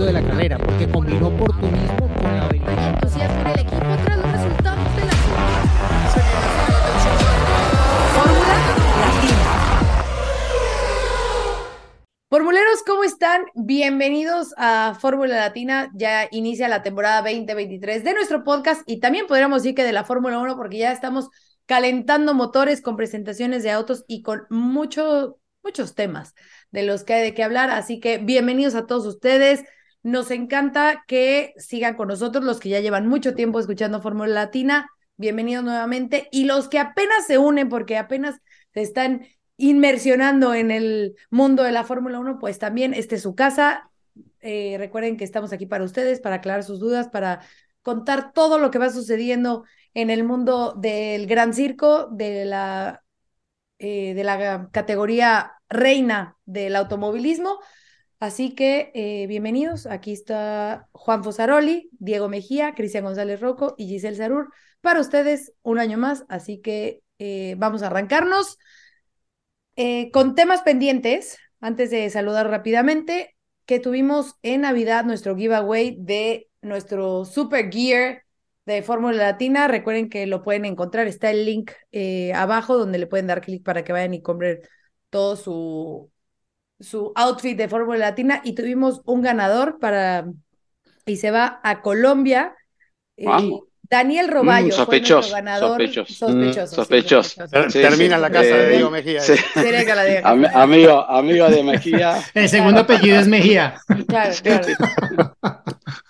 éxito de la carrera, porque combinó oportunismo con la habilidad. entusiasmo en el equipo tras los resultados de la Fórmula Latina. Formuleros, ¿cómo están? Bienvenidos a Fórmula Latina. Ya inicia la temporada 2023 de nuestro podcast y también podríamos decir que de la Fórmula 1 porque ya estamos calentando motores con presentaciones de autos y con mucho, muchos temas de los que hay de qué hablar. Así que bienvenidos a todos ustedes. Nos encanta que sigan con nosotros los que ya llevan mucho tiempo escuchando Fórmula Latina. Bienvenidos nuevamente. Y los que apenas se unen porque apenas se están inmersionando en el mundo de la Fórmula 1, pues también este es su casa. Eh, recuerden que estamos aquí para ustedes, para aclarar sus dudas, para contar todo lo que va sucediendo en el mundo del gran circo, de la, eh, de la categoría reina del automovilismo. Así que eh, bienvenidos. Aquí está Juan Fosaroli, Diego Mejía, Cristian González Roco y Giselle Sarur para ustedes un año más. Así que eh, vamos a arrancarnos eh, con temas pendientes. Antes de saludar rápidamente, que tuvimos en Navidad nuestro giveaway de nuestro Super Gear de Fórmula Latina. Recuerden que lo pueden encontrar, está el link abajo donde le pueden dar clic para que vayan y compren todo su, su outfit de Fórmula Latina y tuvimos un ganador para y se va a Colombia. Eh, Daniel Roballo mm, sospechoso, ganador. Sospechoso. Sospechoso. sospechoso. Sí, Termina en la casa de Eh, Diego Mejía. sí. Tiene que la diga. Am- amigo, amigo de Mejía. El segundo apellido es Mejía. Claro, claro.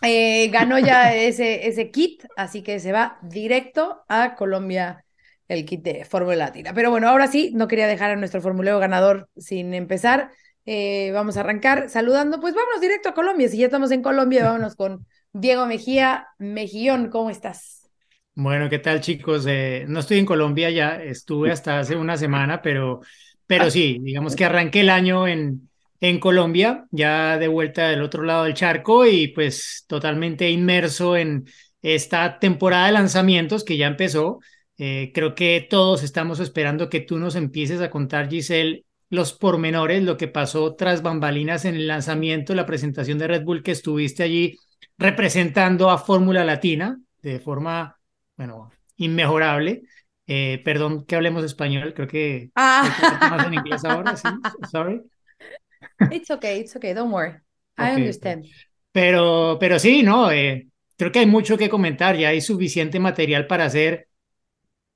Eh, ganó ya ese, ese kit, así que se va directo a Colombia el kit de Fórmula Latina. Pero bueno, ahora sí, no quería dejar a nuestro formuleo ganador sin empezar. Eh, vamos a arrancar saludando. Pues vámonos directo a Colombia. Si ya estamos en Colombia, vámonos con Diego Mejía. Mejillón, ¿cómo estás? Bueno, ¿qué tal, chicos? Eh, no estoy en Colombia ya, estuve hasta hace una semana, pero, pero sí, digamos que arranqué el año en, en Colombia, ya de vuelta del otro lado del charco y pues totalmente inmerso en esta temporada de lanzamientos que ya empezó. Eh, creo que todos estamos esperando que tú nos empieces a contar, Giselle, los pormenores, lo que pasó tras bambalinas en el lanzamiento, la presentación de Red Bull que estuviste allí representando a Fórmula Latina de forma, bueno, inmejorable. Eh, perdón que hablemos español, creo que Ah. hay que más en inglés ahora, sí, sorry. It's okay, it's okay, don't worry. I Ok, understand. Pero, pero sí, ¿no? Eh, creo que hay mucho que comentar, ya hay suficiente material para hacer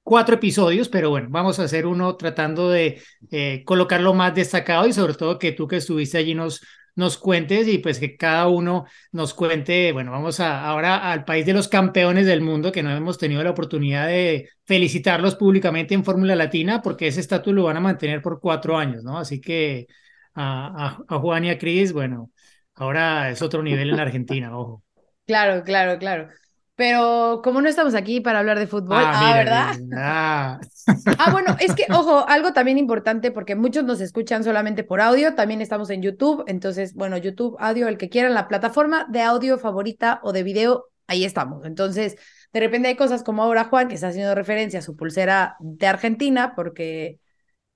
cuatro episodios, pero bueno, vamos a hacer uno tratando de eh, colocar lo más destacado y sobre todo que tú que estuviste allí nos, nos cuentes y pues que cada uno nos cuente, bueno, vamos a, ahora al país de los campeones del mundo, que no hemos tenido la oportunidad de felicitarlos públicamente en Fórmula Latina, porque ese estatus lo van a mantener por cuatro años, ¿no? Así que a, a, Juan y a Cris, bueno, ahora es otro nivel en Argentina, ojo. Claro, claro, claro. Pero como no estamos aquí para hablar de fútbol, ah, mira, ¿verdad? mira, ah. Ah, bueno, es que, ojo, algo también importante, porque muchos nos escuchan solamente por audio, también estamos en YouTube, entonces, bueno, YouTube, audio, el que quieran, la plataforma de audio favorita o de video, ahí estamos. Entonces, de repente hay cosas como ahora Juan, que está haciendo referencia a su pulsera de Argentina, porque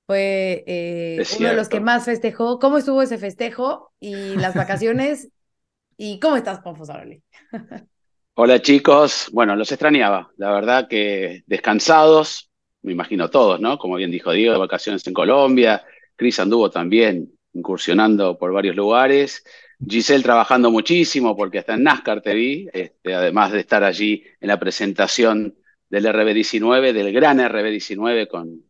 fue eh, uno de los que más festejó. ¿Cómo estuvo ese festejo y las vacaciones? ¿Y cómo estás, Juan Fosaroli? Hola chicos, bueno, los extrañaba, la verdad que descansados, me imagino todos, ¿no? Como bien dijo Diego, de vacaciones en Colombia, Cris anduvo también incursionando por varios lugares, Giselle trabajando muchísimo porque hasta en NASCAR te vi, este, además de estar allí en la presentación del RB19, del gran RB19 con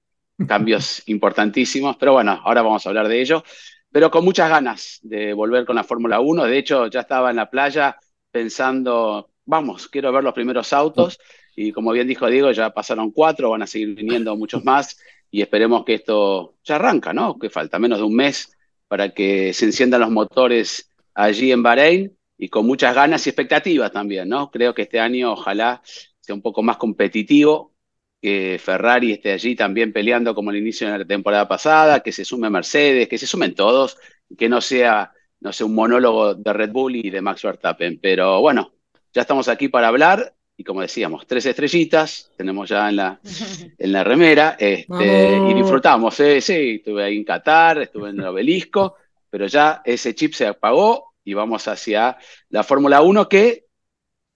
cambios importantísimos, pero bueno, ahora vamos a hablar de ello, pero con muchas ganas de volver con la Fórmula 1, de hecho ya estaba en la playa pensando, vamos, quiero ver los primeros autos y como bien dijo Diego, ya pasaron cuatro, van a seguir viniendo muchos más y esperemos que esto ya arranca, ¿no? Que falta menos de un mes para que se enciendan los motores allí en Bahrein y con muchas ganas y expectativas también, ¿no? Creo que este año ojalá sea un poco más competitivo, que Ferrari esté allí también peleando como el inicio de la temporada pasada, que se sume Mercedes, que se sumen todos, que no sea, no sé, un monólogo de Red Bull y de Max Verstappen. Pero bueno, ya estamos aquí para hablar y como decíamos, tres estrellitas tenemos ya en la, en la remera este, y disfrutamos. ¿eh? Sí, estuve ahí en Qatar, estuve en el obelisco, pero ya ese chip se apagó y vamos hacia la Fórmula 1 que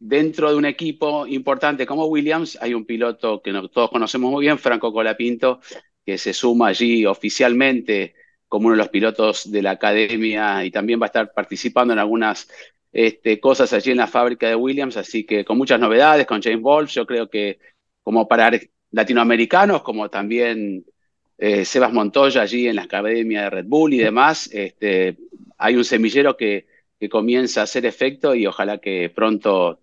dentro de un equipo importante como Williams hay un piloto que todos conocemos muy bien, Franco Colapinto, que se suma allí oficialmente como uno de los pilotos de la academia y también va a estar participando en algunas este, cosas allí en la fábrica de Williams, así que con muchas novedades, con James Wolf, yo creo que como para latinoamericanos, como también eh, Sebas Montoya allí en la academia de Red Bull y demás, este, hay un semillero que, que comienza a hacer efecto y ojalá que pronto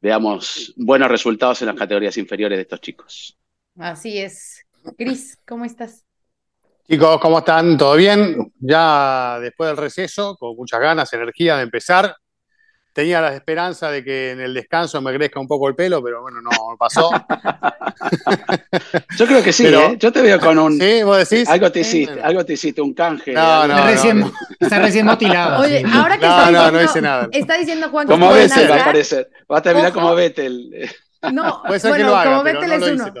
veamos buenos resultados en las categorías inferiores de estos chicos. Así es. Cris, ¿cómo estás? Chicos, ¿cómo están? ¿Todo bien? Ya después del receso, con muchas ganas, energía de empezar. Tenía la esperanza de que en el descanso me crezca un poco el pelo, pero bueno, no pasó. Yo creo que sí, ¿eh? Yo te veo con un. ¿Sí? ¿Vos decís? Algo te hiciste, algo te hiciste, un canje. No, no, está, no, recién, no. está recién motilado. Oye, ahora que No, está no, diciendo, no hice nada. está diciendo Juan que Como Vettel va a NASCAR. aparecer. Va a terminar Ojo. como Vettel. No, Puede ser bueno, que lo haga, como pero Vettel no es lo uno.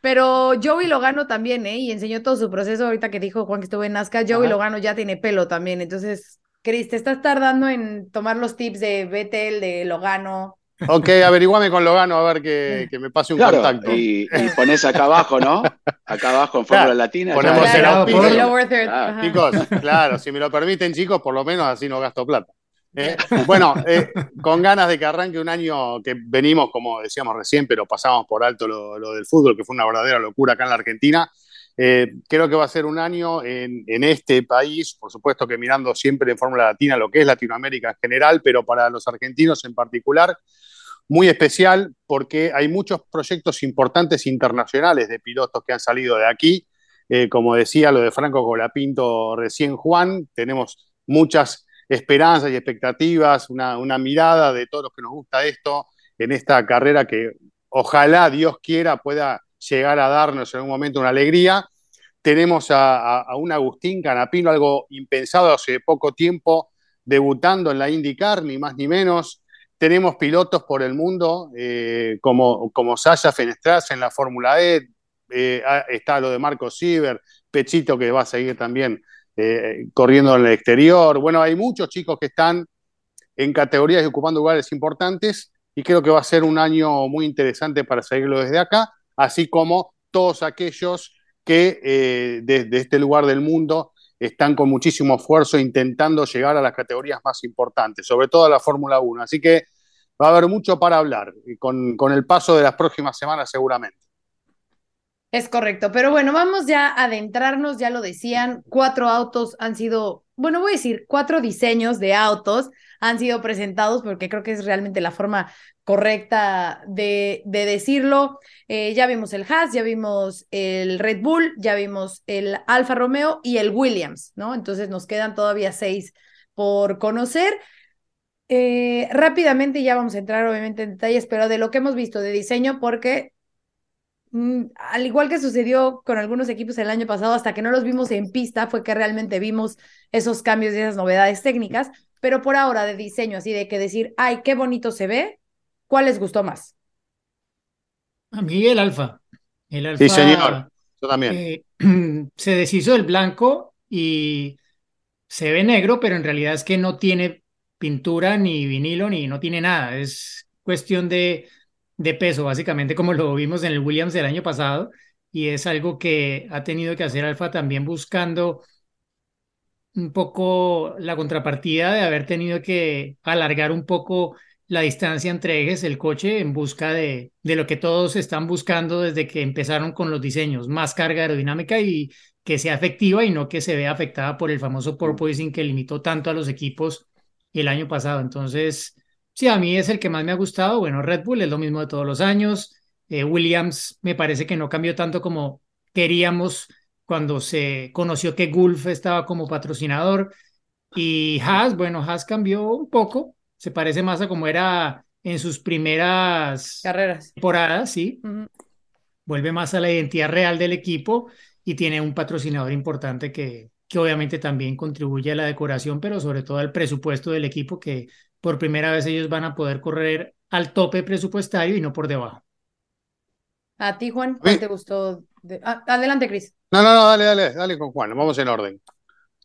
Pero Joey Logano también, ¿eh? Y enseñó todo su proceso ahorita que dijo Juan que estuvo en NASCAR. Joey Ajá. Logano ya tiene pelo también. Entonces, Cris, te estás tardando en tomar los tips de Vettel, de Logano. Ok, averiguame con Logano a ver que, que me pase un Claro, contacto. y, y pones acá abajo, ¿no? Acá abajo en Fórmula Claro, Latina. ponemos el Claro, auspicio. por- El lower third. Ah. Chicos, claro, si me lo permiten, chicos, por lo menos así no gasto plata. ¿eh? Bueno, eh, con ganas de que arranque un año que venimos, como decíamos recién, pero pasamos por alto lo, lo del fútbol, que fue una verdadera locura acá en la Argentina. Eh, creo que va a ser un año en, este país, por supuesto que mirando siempre en Fórmula Latina lo que es Latinoamérica en general, pero para los argentinos en particular, muy especial porque hay muchos proyectos importantes internacionales de pilotos que han salido de aquí. Eh, como decía lo de Franco Colapinto recién, Juan, tenemos muchas esperanzas y expectativas, una mirada de todos los que nos gusta esto en esta carrera que ojalá Dios quiera pueda llegar a darnos en algún momento una alegría. Tenemos a, un Agustín Canapino, algo impensado hace poco tiempo, debutando en la IndyCar, ni más ni menos. Tenemos pilotos por el mundo, eh, como, como Sasha Fenestras en la Fórmula E, eh, ah, está lo de Marco Sieber, Pechito que va a seguir también eh, corriendo en el exterior. Bueno, hay muchos chicos que están en categorías y ocupando lugares importantes y creo que va a ser un año muy interesante para seguirlo desde acá, así como todos aquellos que eh, desde este lugar del mundo están con muchísimo esfuerzo intentando llegar a las categorías más importantes, sobre todo a la Fórmula 1. Así que va a haber mucho para hablar y con el paso de las próximas semanas seguramente. Es correcto, pero bueno, vamos ya a adentrarnos, ya lo decían, cuatro autos han sido, bueno, voy a decir, cuatro diseños de autos han sido presentados porque creo que es realmente la forma correcta de, de decirlo. Eh, ya vimos el Haas, ya vimos el Red Bull, ya vimos el Alfa Romeo y el Williams, ¿no? Entonces nos quedan todavía seis por conocer. Eh, rápidamente ya vamos a entrar obviamente en detalles, pero de lo que hemos visto de diseño, porque al igual que sucedió con algunos equipos el año pasado, hasta que no los vimos en pista, fue que realmente vimos esos cambios y esas novedades técnicas, pero por ahora de diseño, así de que decir, ay, qué bonito se ve, ¿cuál les gustó más? A mí el alfa. El alfa Sí, señor. Yo también. eh, se deshizo del blanco y se ve negro, pero en realidad es que no tiene pintura ni vinilo ni no tiene nada. Es cuestión de, de peso, básicamente, como lo vimos en el Williams del año pasado. Y es algo que ha tenido que hacer Alfa también buscando un poco la contrapartida de haber tenido que alargar un poco la distancia entre ejes del coche en busca de, de lo que todos están buscando desde que empezaron con los diseños, más carga aerodinámica y que sea efectiva y no que se vea afectada por el famoso porpoising que limitó tanto a los equipos el año pasado. Entonces, sí, a mí es el que más me ha gustado. Bueno, Red Bull es lo mismo de todos los años. Eh, Williams me parece que no cambió tanto como queríamos cuando se conoció que Gulf estaba como patrocinador. Y Haas, bueno, Haas cambió un poco, se parece más a como era en sus primeras Carreras. temporadas, sí. Ujú. Vuelve más a la identidad real del equipo y tiene un patrocinador importante que, que obviamente también contribuye a la decoración, pero sobre todo al presupuesto del equipo, que por primera vez ellos van a poder correr al tope presupuestario y no por debajo. A ti, Juan, ¿cuál te gustó? de- Ah, adelante, Cris. No, no, no, dale, dale, dale con Juan, vamos en orden.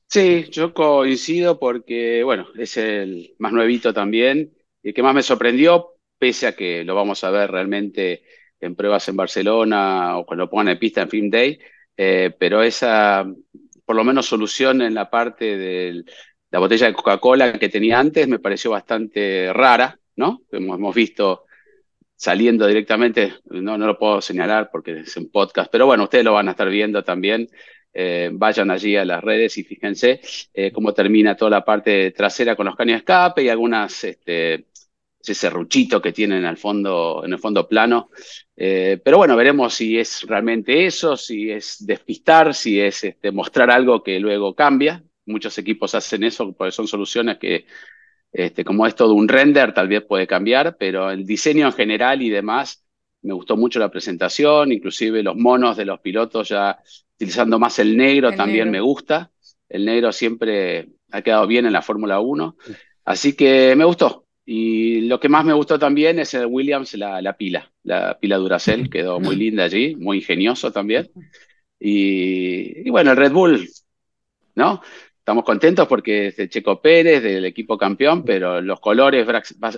Sí, yo coincido porque, bueno, es el más nuevito también. Y que más me sorprendió, pese a que lo vamos a ver realmente en pruebas en Barcelona o cuando lo pongan en pista en Film Day, eh, pero esa, por lo menos, solución en la parte de la botella de Coca-Cola que tenía antes me pareció bastante rara, ¿no? Hemos, visto saliendo directamente, no, no lo puedo señalar porque es un podcast, pero bueno, ustedes lo van a estar viendo también. Eh, vayan allí a las redes y fíjense eh, cómo termina toda la parte trasera con los caños de escape y algunas, este, ese serruchito que tienen al fondo, en el fondo plano. Eh, pero bueno, veremos si es realmente eso, si es despistar, si es este, mostrar algo que luego cambia. Muchos equipos hacen eso porque son soluciones que este, como es todo un render, tal vez puede cambiar, pero el diseño en general y demás, me gustó mucho la presentación, inclusive los monos de los pilotos ya utilizando más el negro también me gusta. El negro siempre ha quedado bien en la Fórmula 1, así que me gustó. Y lo que más me gustó también es el Williams, la, pila, la pila Duracell, quedó muy linda allí, muy ingenioso también. Y, y bueno, el Red Bull, ¿no? Estamos contentos porque es de Checo Pérez, del equipo campeón, pero los colores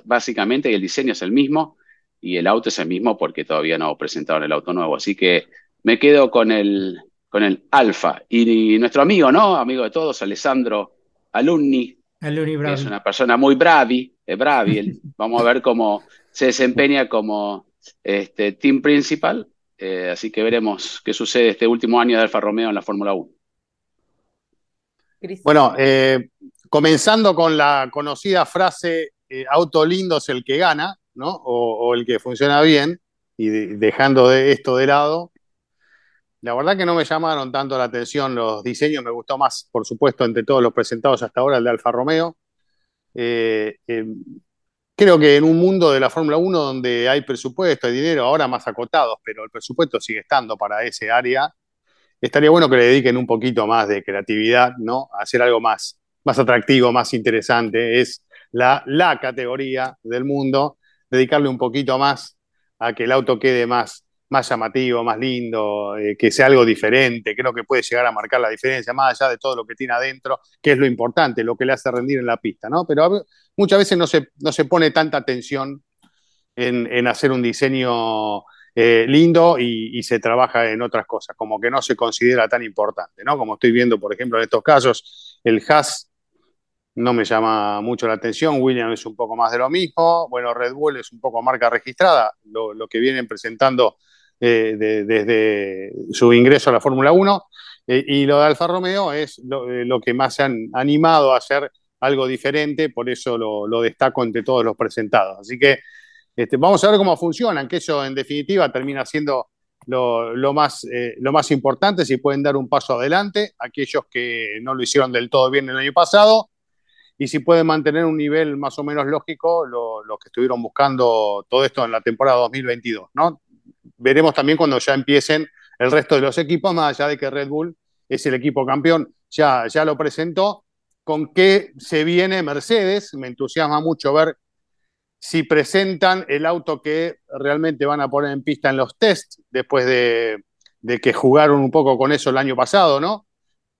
básicamente y el diseño es el mismo y el auto es el mismo porque todavía no presentaron el auto nuevo. Así que me quedo con el, con el Alfa. Y, nuestro amigo, ¿no? Amigo de todos, Alessandro Alumni, Alumni que es una persona muy bravi, es bravi. Vamos a ver cómo se desempeña como este, team principal. Eh, así que veremos qué sucede este último año de Alfa Romeo en la Fórmula 1. Bueno, eh, comenzando con la conocida frase eh, auto lindo es el que gana, ¿no? O, el que funciona bien, y dejando de esto de lado, la verdad que no me llamaron tanto la atención los diseños, me gustó más, por supuesto, entre todos los presentados hasta ahora, el de Alfa Romeo. Eh, creo que en un mundo de la Fórmula 1 donde hay presupuesto, hay dinero, ahora más acotados, pero el presupuesto sigue estando para ese área, estaría bueno que le dediquen un poquito más de creatividad, ¿no? A hacer algo más, más atractivo, más interesante. Es la, la categoría del mundo, dedicarle un poquito más a que el auto quede más, más llamativo, más lindo, eh, que sea algo diferente. Creo que puede llegar a marcar la diferencia, más allá de todo lo que tiene adentro, que es lo importante, lo que le hace rendir en la pista, ¿no? Pero muchas veces no se, no se pone tanta atención en, en hacer un diseño eh, lindo y, se trabaja en otras cosas, como que no se considera tan importante, ¿no? Como estoy viendo, por ejemplo, en estos casos, el Haas no me llama mucho la atención, Williams es un poco más de lo mismo, bueno, Red Bull es un poco marca registrada, lo, que vienen presentando eh, desde su ingreso a la Fórmula 1, eh, y lo de Alfa Romeo es lo, que más se han animado a hacer algo diferente, por eso lo, lo destaco entre todos los presentados. Así que este, vamos a ver cómo funcionan, que eso en definitiva termina siendo lo, más, eh, lo más importante, si pueden dar un paso adelante, aquellos que no lo hicieron del todo bien el año pasado, y si pueden mantener un nivel más o menos lógico, los que estuvieron buscando todo esto en la temporada 2022. ¿no? Veremos también cuando ya empiecen el resto de los equipos, más allá de que Red Bull es el equipo campeón, ya, ya lo presentó. ¿Con qué se viene Mercedes? Me entusiasma mucho ver si presentan el auto que realmente van a poner en pista en los tests, después de, que jugaron un poco con eso el año pasado, ¿no?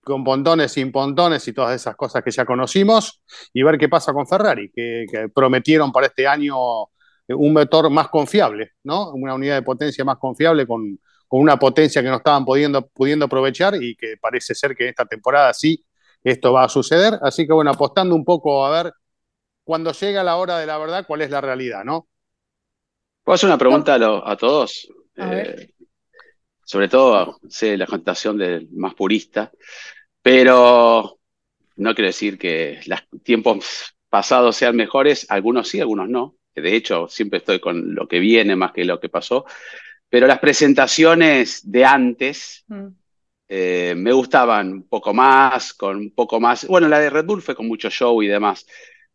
Con pontones, sin pontones y todas esas cosas que ya conocimos, y ver qué pasa con Ferrari, que, prometieron para este año un motor más confiable, ¿no? Una unidad de potencia más confiable con, una potencia que no estaban pudiendo, pudiendo aprovechar y que parece ser que esta temporada sí esto va a suceder. Así que bueno, apostando un poco a ver cuando llega la hora de la verdad, cuál es la realidad, ¿no? ¿Puedo hacer una pregunta a, todos? Eh, sobre todo, sé la contestación del más purista, pero no quiero decir que los tiempos pasados sean mejores, algunos sí, algunos no. De hecho, siempre estoy con lo que viene más que lo que pasó. Pero las presentaciones de antes mm. eh, me gustaban un poco más, con un poco más. Bueno, la de Red Bull fue con mucho show y demás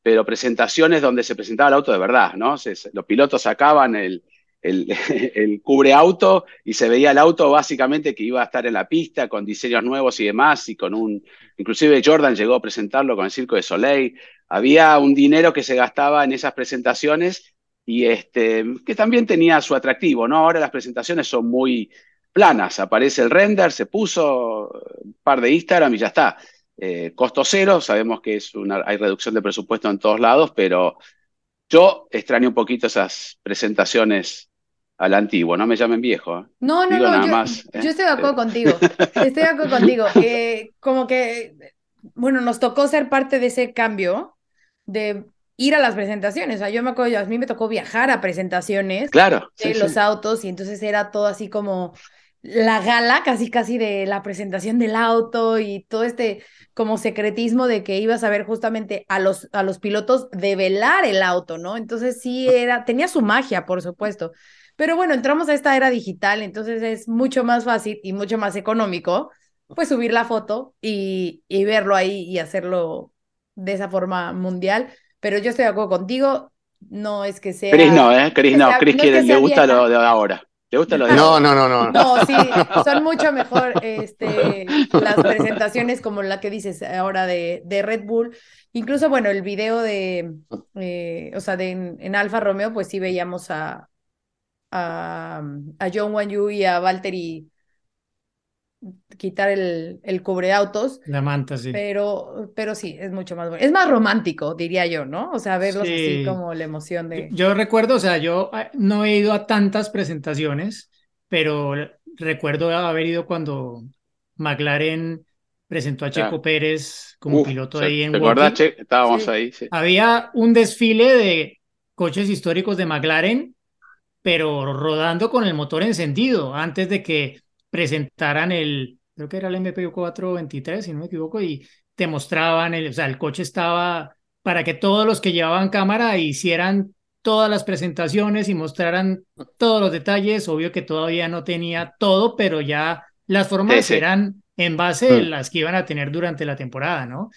pero presentaciones donde se presentaba el auto de verdad, ¿no? los pilotos sacaban el, el, cubre auto y se veía el auto básicamente que iba a estar en la pista con diseños nuevos y demás, y con un, inclusive Jordan llegó a presentarlo con el Circo de Soleil. Había un dinero que se gastaba en esas presentaciones y este, que también tenía su atractivo, ¿no? Ahora las presentaciones son muy planas, aparece el render, se puso un par de Instagram y ya está. Eh, costo cero, sabemos que es una, hay reducción de presupuesto en todos lados, pero yo extraño un poquito esas presentaciones al antiguo, no me llamen viejo. ¿eh? No, no, no, yo, yo, estoy de acuerdo contigo, estoy de acuerdo contigo. como que, bueno, nos tocó ser parte de ese cambio de ir a las presentaciones. O sea, yo me acuerdo, a mí me tocó viajar a presentaciones claro, de los autos y entonces era todo así como la gala, casi casi de la presentación del auto y todo este como secretismo de que ibas a ver justamente a los, a los pilotos develar el auto, ¿no? Entonces sí era, tenía su magia, por supuesto. Pero bueno, entramos a esta era digital, entonces es mucho más fácil y mucho más económico, pues subir la foto y, y verlo ahí y hacerlo de esa forma mundial pero yo estoy de acuerdo contigo, no es que sea... Chris no, ¿eh? Chris no, Chris quiere, le gusta lo de ahora. ¿Le gusta lo de No, no, no, no. No, sí, son mucho mejor este, las presentaciones como la que dices ahora de, de Red Bull. Incluso, bueno, el video de, eh, o sea, de en, Alfa Romeo, pues sí veíamos a, a, a John Wanyu y a Valtteri quitar el, el cubreautos. La manta, sí. Pero, pero sí, es mucho más bueno. Es más romántico, diría yo, ¿no? O sea, verlos así como la emoción de. Yo, recuerdo, o sea, yo ah, no he ido a tantas presentaciones, pero recuerdo haber ido cuando McLaren presentó a Checo Pérez como piloto ahí en ¿Te Che? Estábamos ahí, sí. Había un desfile de coches históricos de McLaren, pero rodando con el motor encendido, antes de que presentaran el, creo que era el MP 423, si no me equivoco, y te mostraban, el, o sea, el coche estaba para que todos los que llevaban cámara hicieran todas las presentaciones y mostraran todos los detalles. Obvio que todavía no tenía todo, pero ya las formas eran en base a mm. las que iban a tener durante la temporada, ¿no?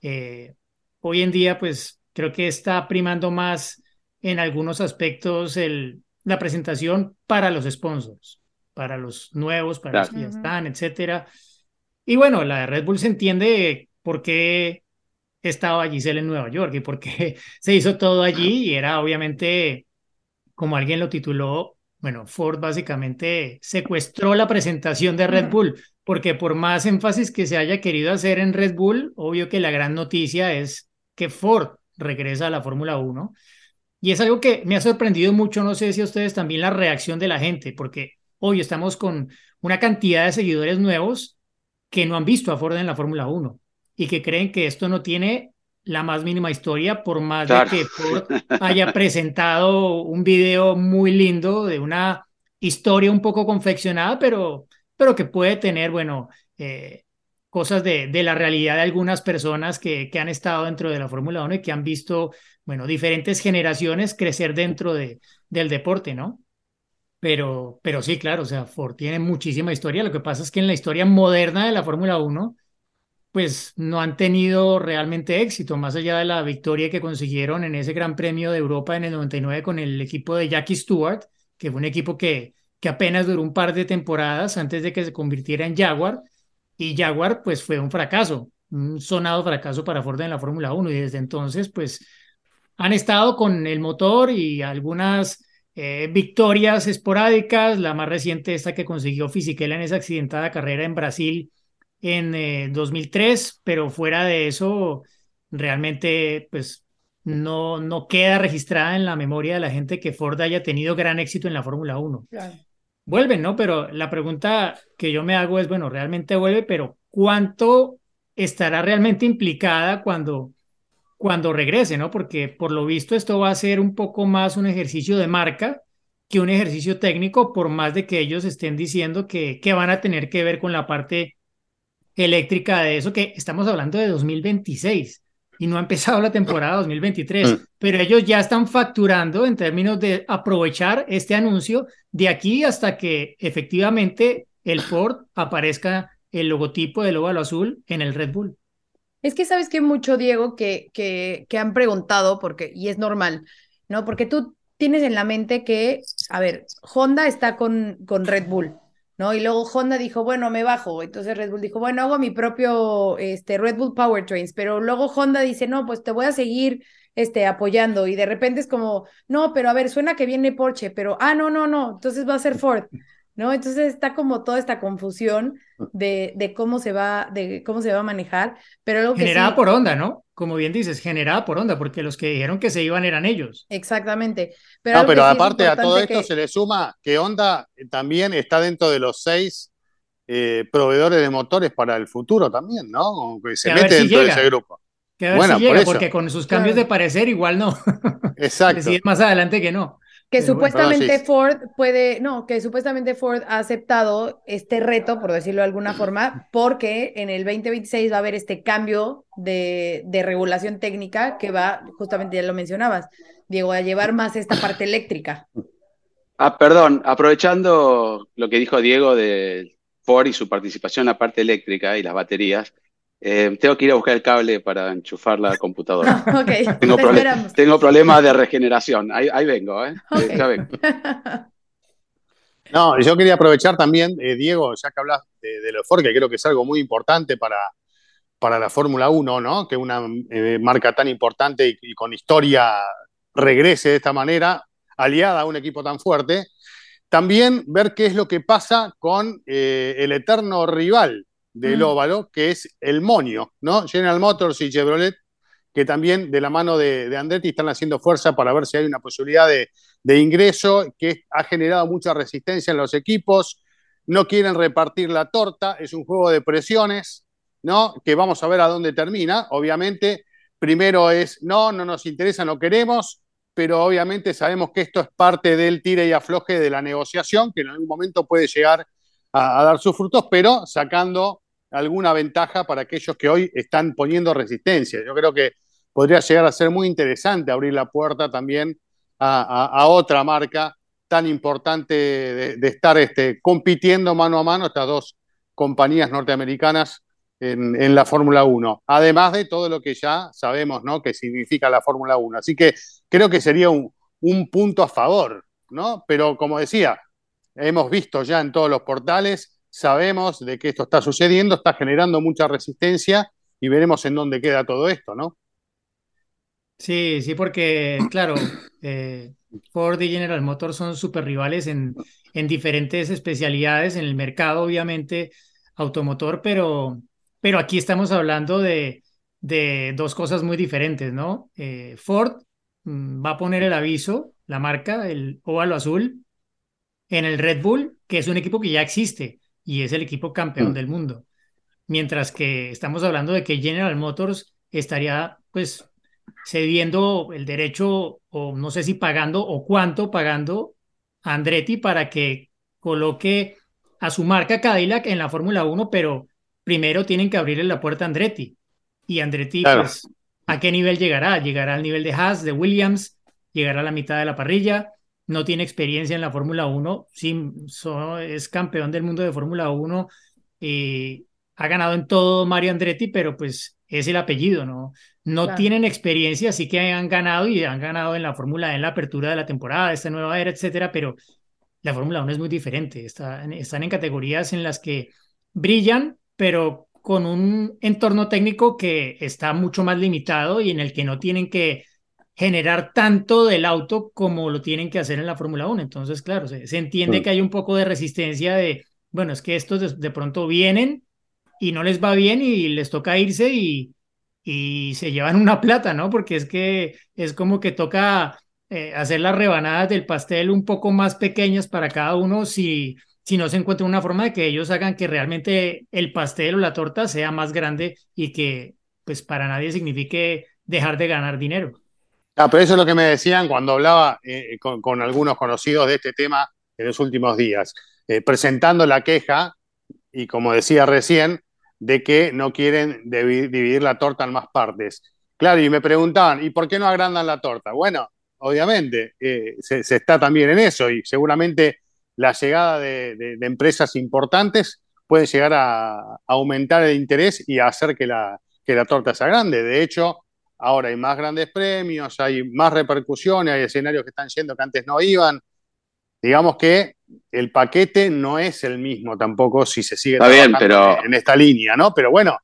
Eh, hoy en día, pues creo que está primando más en algunos aspectos el, la presentación para los sponsors para los nuevos, para los que ya están, etcétera. Y bueno, la de Red Bull se entiende por qué estaba Giselle en Nueva York y por qué se hizo todo allí y era obviamente, como alguien lo tituló, bueno, Ford básicamente secuestró la presentación de Red Bull, porque por más énfasis que se haya querido hacer en Red Bull, obvio que la gran noticia es que Ford regresa a la Fórmula 1. Y es algo que me ha sorprendido mucho, no sé si a ustedes también la reacción de la gente, porque hoy estamos con una cantidad de seguidores nuevos que no han visto a Ford en la Fórmula 1 y que creen que esto no tiene la más mínima historia, por más de que Ford haya presentado un video muy lindo de una historia un poco confeccionada, pero, pero que puede tener, bueno, eh, cosas de, de, la realidad de algunas personas que, que han estado dentro de la Fórmula 1 y que han visto, bueno, diferentes generaciones crecer dentro de, del deporte, ¿no? Pero, pero sí, claro, o sea, Ford tiene muchísima historia. Lo que pasa es que en la historia moderna de la Fórmula 1, pues no han tenido realmente éxito, más allá de la victoria que consiguieron en ese Gran Premio de Europa en el 99 con el equipo de Jackie Stewart, que fue un equipo que, que apenas duró un par de temporadas antes de que se convirtiera en Jaguar. Y Jaguar, pues fue un fracaso, un sonado fracaso para Ford en la Fórmula 1. Y desde entonces, pues han estado con el motor y algunas eh, victorias esporádicas, la más reciente esta que consiguió Fisichella en esa accidentada carrera en Brasil en 2003, eh, pero fuera de eso, realmente pues no, no queda registrada en la memoria de la gente que Ford haya tenido gran éxito en la Fórmula 1. Vuelven, ¿no? Pero la pregunta que yo me hago es, bueno, realmente vuelve, pero ¿cuánto estará realmente implicada cuando cuando regrese, ¿no? Porque por lo visto esto va a ser un poco más un ejercicio de marca que un ejercicio técnico, por más de que ellos estén diciendo que, que van a tener que ver con la parte eléctrica de eso, que estamos hablando de 2026 y no ha empezado la temporada 2023, mm. pero ellos ya están facturando en términos de aprovechar este anuncio de aquí hasta que efectivamente el Ford aparezca el logotipo del óvalo azul en el Red Bull. Es que sabes que mucho, Diego, que, que, que han preguntado, porque, y es normal, ¿no? Porque tú tienes en la mente que, a ver, Honda está con, con Red Bull, ¿no? Y luego Honda dijo, bueno, me bajo. Entonces Red Bull dijo, bueno, hago mi propio este, Red Bull Powertrains, pero luego Honda dice, no, pues te voy a seguir este, apoyando. Y de repente es como, no, pero a ver, suena que viene Porsche, pero, ah, no, no, no, entonces va a ser Ford. ¿no? Entonces está como toda esta confusión de, de cómo se va, de cómo se va a manejar, pero lo generada por onda, ¿no? Como bien dices, generada por onda, porque los que dijeron que se iban eran ellos. Exactamente. Pero no, pero aparte a todo esto se le suma que Honda también está dentro de los seis eh, proveedores de motores para el futuro también, ¿no? Que se mete dentro de ese grupo. Que a ver si llega, porque con sus cambios de parecer igual no. Exacto. más adelante que no. Que supuestamente Ford puede, no, que supuestamente Ford ha aceptado este reto, por decirlo de alguna forma, porque en el 2026 va a haber este cambio de, de regulación técnica que va, justamente ya lo mencionabas, Diego, a llevar más esta parte eléctrica. Ah, perdón, aprovechando lo que dijo Diego de Ford y su participación en la parte eléctrica y las baterías, eh, tengo que ir a buscar el cable para enchufar la computadora. ok, tengo, tengo problemas de regeneración. Ahí, vengo, ¿eh? eh ya vengo. No, yo quería aprovechar también, eh, Diego, ya que hablas de, de, lo Ford, que creo que es algo muy importante para, para la Fórmula 1, ¿no? Que una marca tan importante y, con historia regrese de esta manera, aliada a un equipo tan fuerte. También ver qué es lo que pasa con el eterno rival del óvalo, que es el monio, ¿no? General Motors y Chevrolet, que también de la mano de, Andretti están haciendo fuerza para ver si hay una posibilidad de, ingreso, que ha generado mucha resistencia en los equipos, no quieren repartir la torta, es un juego de presiones, ¿no? Que vamos a ver a dónde termina. Obviamente, primero es, no, no nos interesa, no queremos, pero obviamente sabemos que esto es parte del tire y afloje de la negociación, que en algún momento puede llegar a, a dar sus frutos, pero sacando alguna ventaja para aquellos que hoy están poniendo resistencia. Yo creo que podría llegar a ser muy interesante abrir la puerta también a, otra marca tan importante de, estar este, compitiendo mano a mano estas dos compañías norteamericanas en, la Fórmula 1, además de todo lo que ya sabemos ¿no? que significa la Fórmula 1. Así que creo que sería un, un punto a favor, ¿no? Pero como decía, hemos visto ya en todos los portales sabemos de que esto está sucediendo, está generando mucha resistencia y veremos en dónde queda todo esto, ¿no? Sí, sí, porque, claro, eh, Ford y General Motors son súper rivales en, en diferentes especialidades en el mercado, obviamente, automotor, pero, pero aquí estamos hablando de, de dos cosas muy diferentes, ¿no? Eh, Ford mm, va a poner el aviso, la marca, el óvalo azul, en el Red Bull, que es un equipo que ya existe y es el equipo campeón mm. del mundo. Mientras que estamos hablando de que General Motors estaría pues cediendo el derecho o no sé si pagando o cuánto pagando a Andretti para que coloque a su marca Cadillac en la Fórmula 1, pero primero tienen que abrirle la puerta a Andretti. Y Andretti, pues, ¿a qué nivel llegará? ¿Llegará al nivel de Haas, de Williams? ¿Llegará a la mitad de la parrilla? No tiene experiencia en la Fórmula 1, sí, es campeón del mundo de Fórmula 1, y ha ganado en todo Mario Andretti, pero pues es el apellido, ¿no? No tienen experiencia, así que han ganado y han ganado en la Fórmula en la apertura de la temporada, esta nueva era, etcétera, pero la Fórmula 1 es muy diferente, están, están en categorías en las que brillan, pero con un entorno técnico que está mucho más limitado y en el que no tienen que generar tanto del auto como lo tienen que hacer en la Fórmula 1. Entonces, claro, se, entiende que hay un poco de resistencia de, bueno, es que estos de, pronto vienen y no les va bien y les toca irse y, y se llevan una plata, ¿no? Porque es que es como que toca eh, hacer las rebanadas del pastel un poco más pequeñas para cada uno si, si no se encuentra una forma de que ellos hagan que realmente el pastel o la torta sea más grande y que pues para nadie signifique dejar de ganar dinero. Ah, pero eso es lo que me decían cuando hablaba eh, con, algunos conocidos de este tema en los últimos días, eh, presentando la queja, y como decía recién, de que no quieren dividir la torta en más partes. Claro, y me preguntaban, ¿y por qué no agrandan la torta? Bueno, obviamente, eh, se, está también en eso y seguramente la llegada de, empresas importantes puede llegar a, aumentar el interés y hacer que la, que la torta sea grande. De hecho, ahora hay más grandes premios, hay más repercusiones, hay escenarios que están yendo que antes no iban. Digamos que el paquete no es el mismo tampoco si se sigue trabajando en esta línea, ¿no? Pero bueno,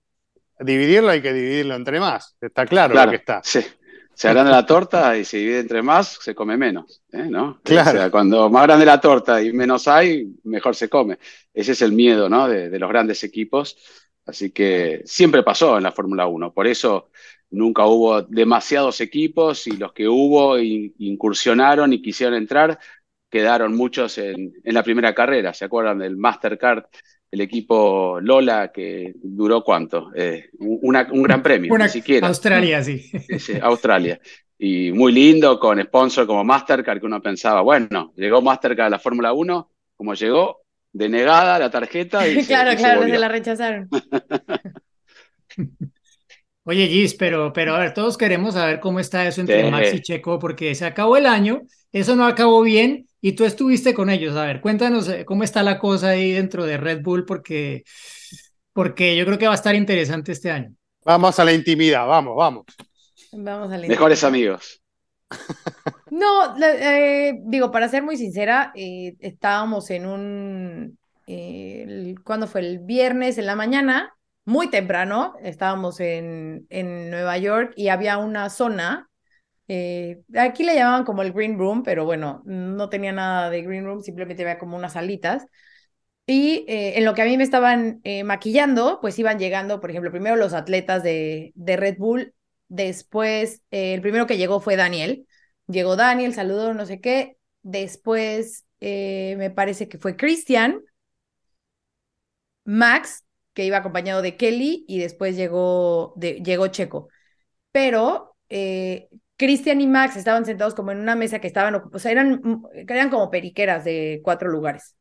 dividirlo hay que dividirlo entre más, está claro, lo que está. Sí. Se agranda la torta y se divide entre más, se come menos, ¿eh? ¿no? Claro. O sea, cuando más grande la torta y menos hay, mejor se come. Ese es el miedo, ¿no? De, de los grandes equipos. Así que siempre pasó en la Fórmula 1. Por eso nunca hubo demasiados equipos y los que hubo in- incursionaron y quisieron entrar, quedaron muchos en, en la primera carrera. ¿Se acuerdan del Mastercard, el equipo Lola que duró cuánto? Eh, una- un gran premio, Una- ni siquiera. Australia, sí. Sí, Australia. Y muy lindo, con sponsor como Mastercard, que uno pensaba, bueno, llegó Mastercard a la Fórmula 1, como llegó, denegada la tarjeta y se, claro, y se claro, volvió. se la rechazaron. Oye, Gis, pero, pero a ver, todos queremos saber cómo está eso entre Sí. Max y Checo, porque se acabó el año, eso no acabó bien y tú estuviste con ellos. A ver, cuéntanos eh, cómo está la cosa ahí dentro de Red Bull, porque, porque yo creo que va a estar interesante este año. Vamos a la intimidad, vamos, vamos. Vamos a leer. Mejores amigos. No, la- eh, digo, para ser muy sincera, eh, estábamos en un, eh, el- ¿cuándo fue? El viernes en la mañana, muy temprano, estábamos en, en Nueva York y había una zona, eh, aquí le llamaban como el Green Room, pero bueno, no tenía nada de Green Room, simplemente había como unas salitas. Y eh, en lo que a mí me estaban eh, maquillando, pues iban llegando, por ejemplo, primero los atletas de, de Red Bull, después el primero que llegó fue Daniel. Llegó Daniel, saludó, no sé qué. Después me parece que fue Christian, Max, que iba acompañado de Kelly, y después llegó, de, llegó Checo. Pero eh, Christian y Max estaban sentados como en una mesa que estaban, o sea, eran, mm, eran como periqueras de cuatro lugares.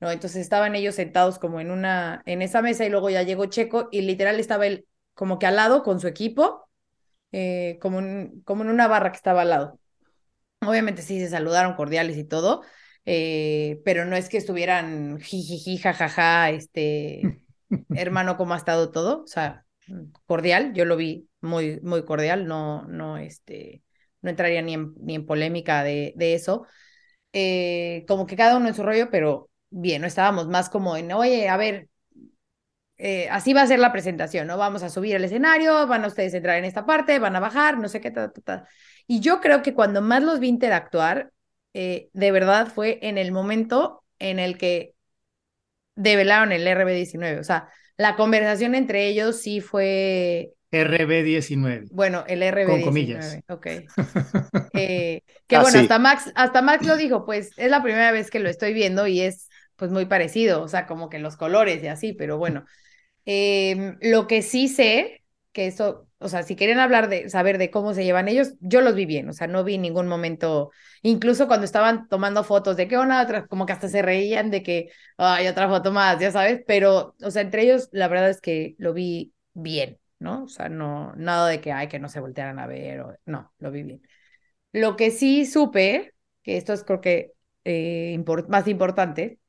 ¿no? Entonces estaban ellos sentados como en una, en esa mesa y luego ya llegó Checo y literal estaba él como que al lado con su equipo, eh, como, en, como en una barra que estaba al lado. Obviamente sí se saludaron cordiales y todo, eh, pero no es que estuvieran jijiji, jajaja, este, hermano, ¿cómo ha estado todo? O sea, cordial, yo lo vi muy, muy cordial, no, no, este, no entraría ni en, ni en polémica de, de eso. Eh, como que cada uno en su rollo, pero bien, no estábamos más como en, oye, a ver, eh, así va a ser la presentación, ¿no? Vamos a subir al escenario, van a ustedes entrar en esta parte, van a bajar, no sé qué, ta, ta, ta. Y yo creo que cuando más los vi interactuar, eh, de verdad fue en el momento en el que develaron el RB19. O sea, la conversación entre ellos sí fue, RB19. bueno, el RB19. Con comillas. Ok. Eh, que Ah, bueno, sí. hasta Max, hasta Max lo dijo, pues es la primera vez que lo estoy viendo y es pues muy parecido, o sea, como que los colores y así, pero bueno. Em, lo que sí sé, que eso, o sea, si quieren hablar de, saber de cómo se llevan ellos, yo los vi bien, o sea, no vi ningún momento, incluso cuando estaban tomando fotos de qué onda, otra, como que hasta se reían de que, hay otra foto más, ya sabes, pero, o sea, entre ellos, la verdad es que lo vi bien, ¿no? O sea, no, nada de que, ay, que no se voltearan a ver, o, no, lo vi bien. Lo que sí supe, que esto es creo que eh, más importante,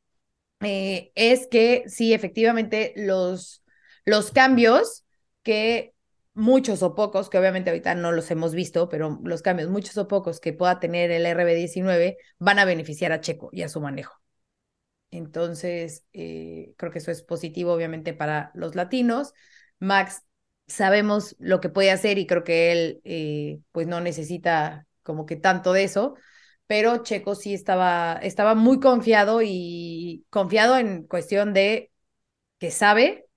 eh, es que sí, efectivamente, los, los cambios que muchos o pocos, que obviamente ahorita no los hemos visto, pero los cambios, muchos o pocos que pueda tener el RB19 van a beneficiar a Checo y a su manejo. Entonces, eh, creo que eso es positivo, obviamente, para los latinos. Max, sabemos lo que puede hacer y creo que él, eh, pues, no necesita como que tanto de eso, pero Checo sí estaba, estaba muy confiado y confiado en cuestión de que sabe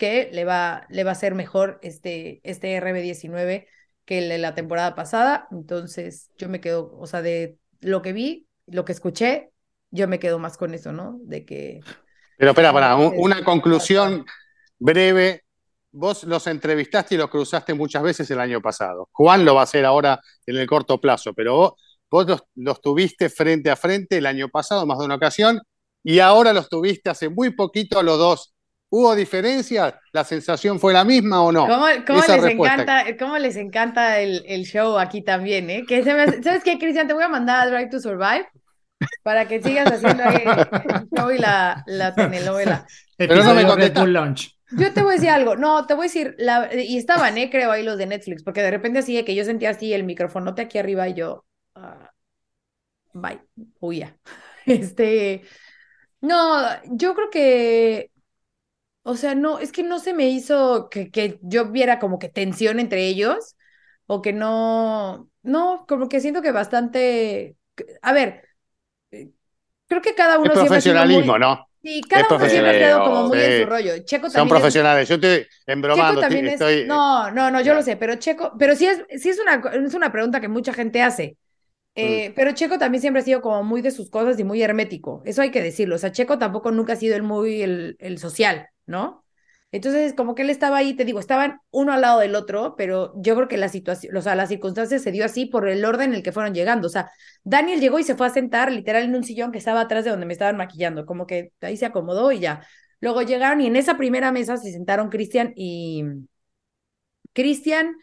que le va, le va a ser mejor este, este RB19 que el de la temporada pasada. Entonces, yo me quedo, o sea, de lo que vi, lo que escuché, yo me quedo más con eso, ¿no? De que Pero espera, para, un- una conclusión breve. Vos los entrevistaste y los cruzaste muchas veces el año pasado. Juan lo va a hacer ahora en el corto plazo, pero vos, vos los, los tuviste frente a frente el año pasado, más de una ocasión, y ahora los tuviste hace muy poquito a los dos. ¿Hubo diferencia? ¿La sensación fue la misma o no? ¿Cómo, les encanta, cómo les encanta el, el show aquí también, eh? Que se me hace- ¿Sabes qué, Cristian? Te voy a mandar a Drive to Survive para que sigas haciendo ahí el show y la, la telenovela. Pero no me contesta. Yo te voy a decir algo, no, te voy a decir, la, y estaban, eh, creo, ahí los de Netflix, porque de repente así de que yo sentía así el microfonote aquí arriba y yo, ah, bye, huya. Este, no, yo creo que, o sea, no, es que no se me hizo que, que yo viera como que tensión entre ellos. o que no, no, como que siento que bastante, a ver, eh, creo que cada uno es profesionalismo, ¿no? Sí, cada uno siempre ha estado como muy en su rollo. Checo también Son profesionales. Yo estoy embromando. Checo estoy... No, no, no, yo lo sé, pero Checo, pero sí es, sí es una, es una pregunta que mucha gente hace. Eh, mm. Pero Checo también siempre ha sido como muy de sus cosas y muy hermético. Eso hay que decirlo. O sea, Checo tampoco nunca ha sido el muy el, el social, ¿no? Entonces, como que él estaba ahí, te digo, estaban uno al lado del otro, pero yo creo que la situación, o sea, las circunstancias se dio así por el orden en el que fueron llegando. O sea, Daniel llegó y se fue a sentar literal en un sillón que estaba atrás de donde me estaban maquillando, como que ahí se acomodó y ya. Luego llegaron y en esa primera mesa se sentaron Cristian y Cristian,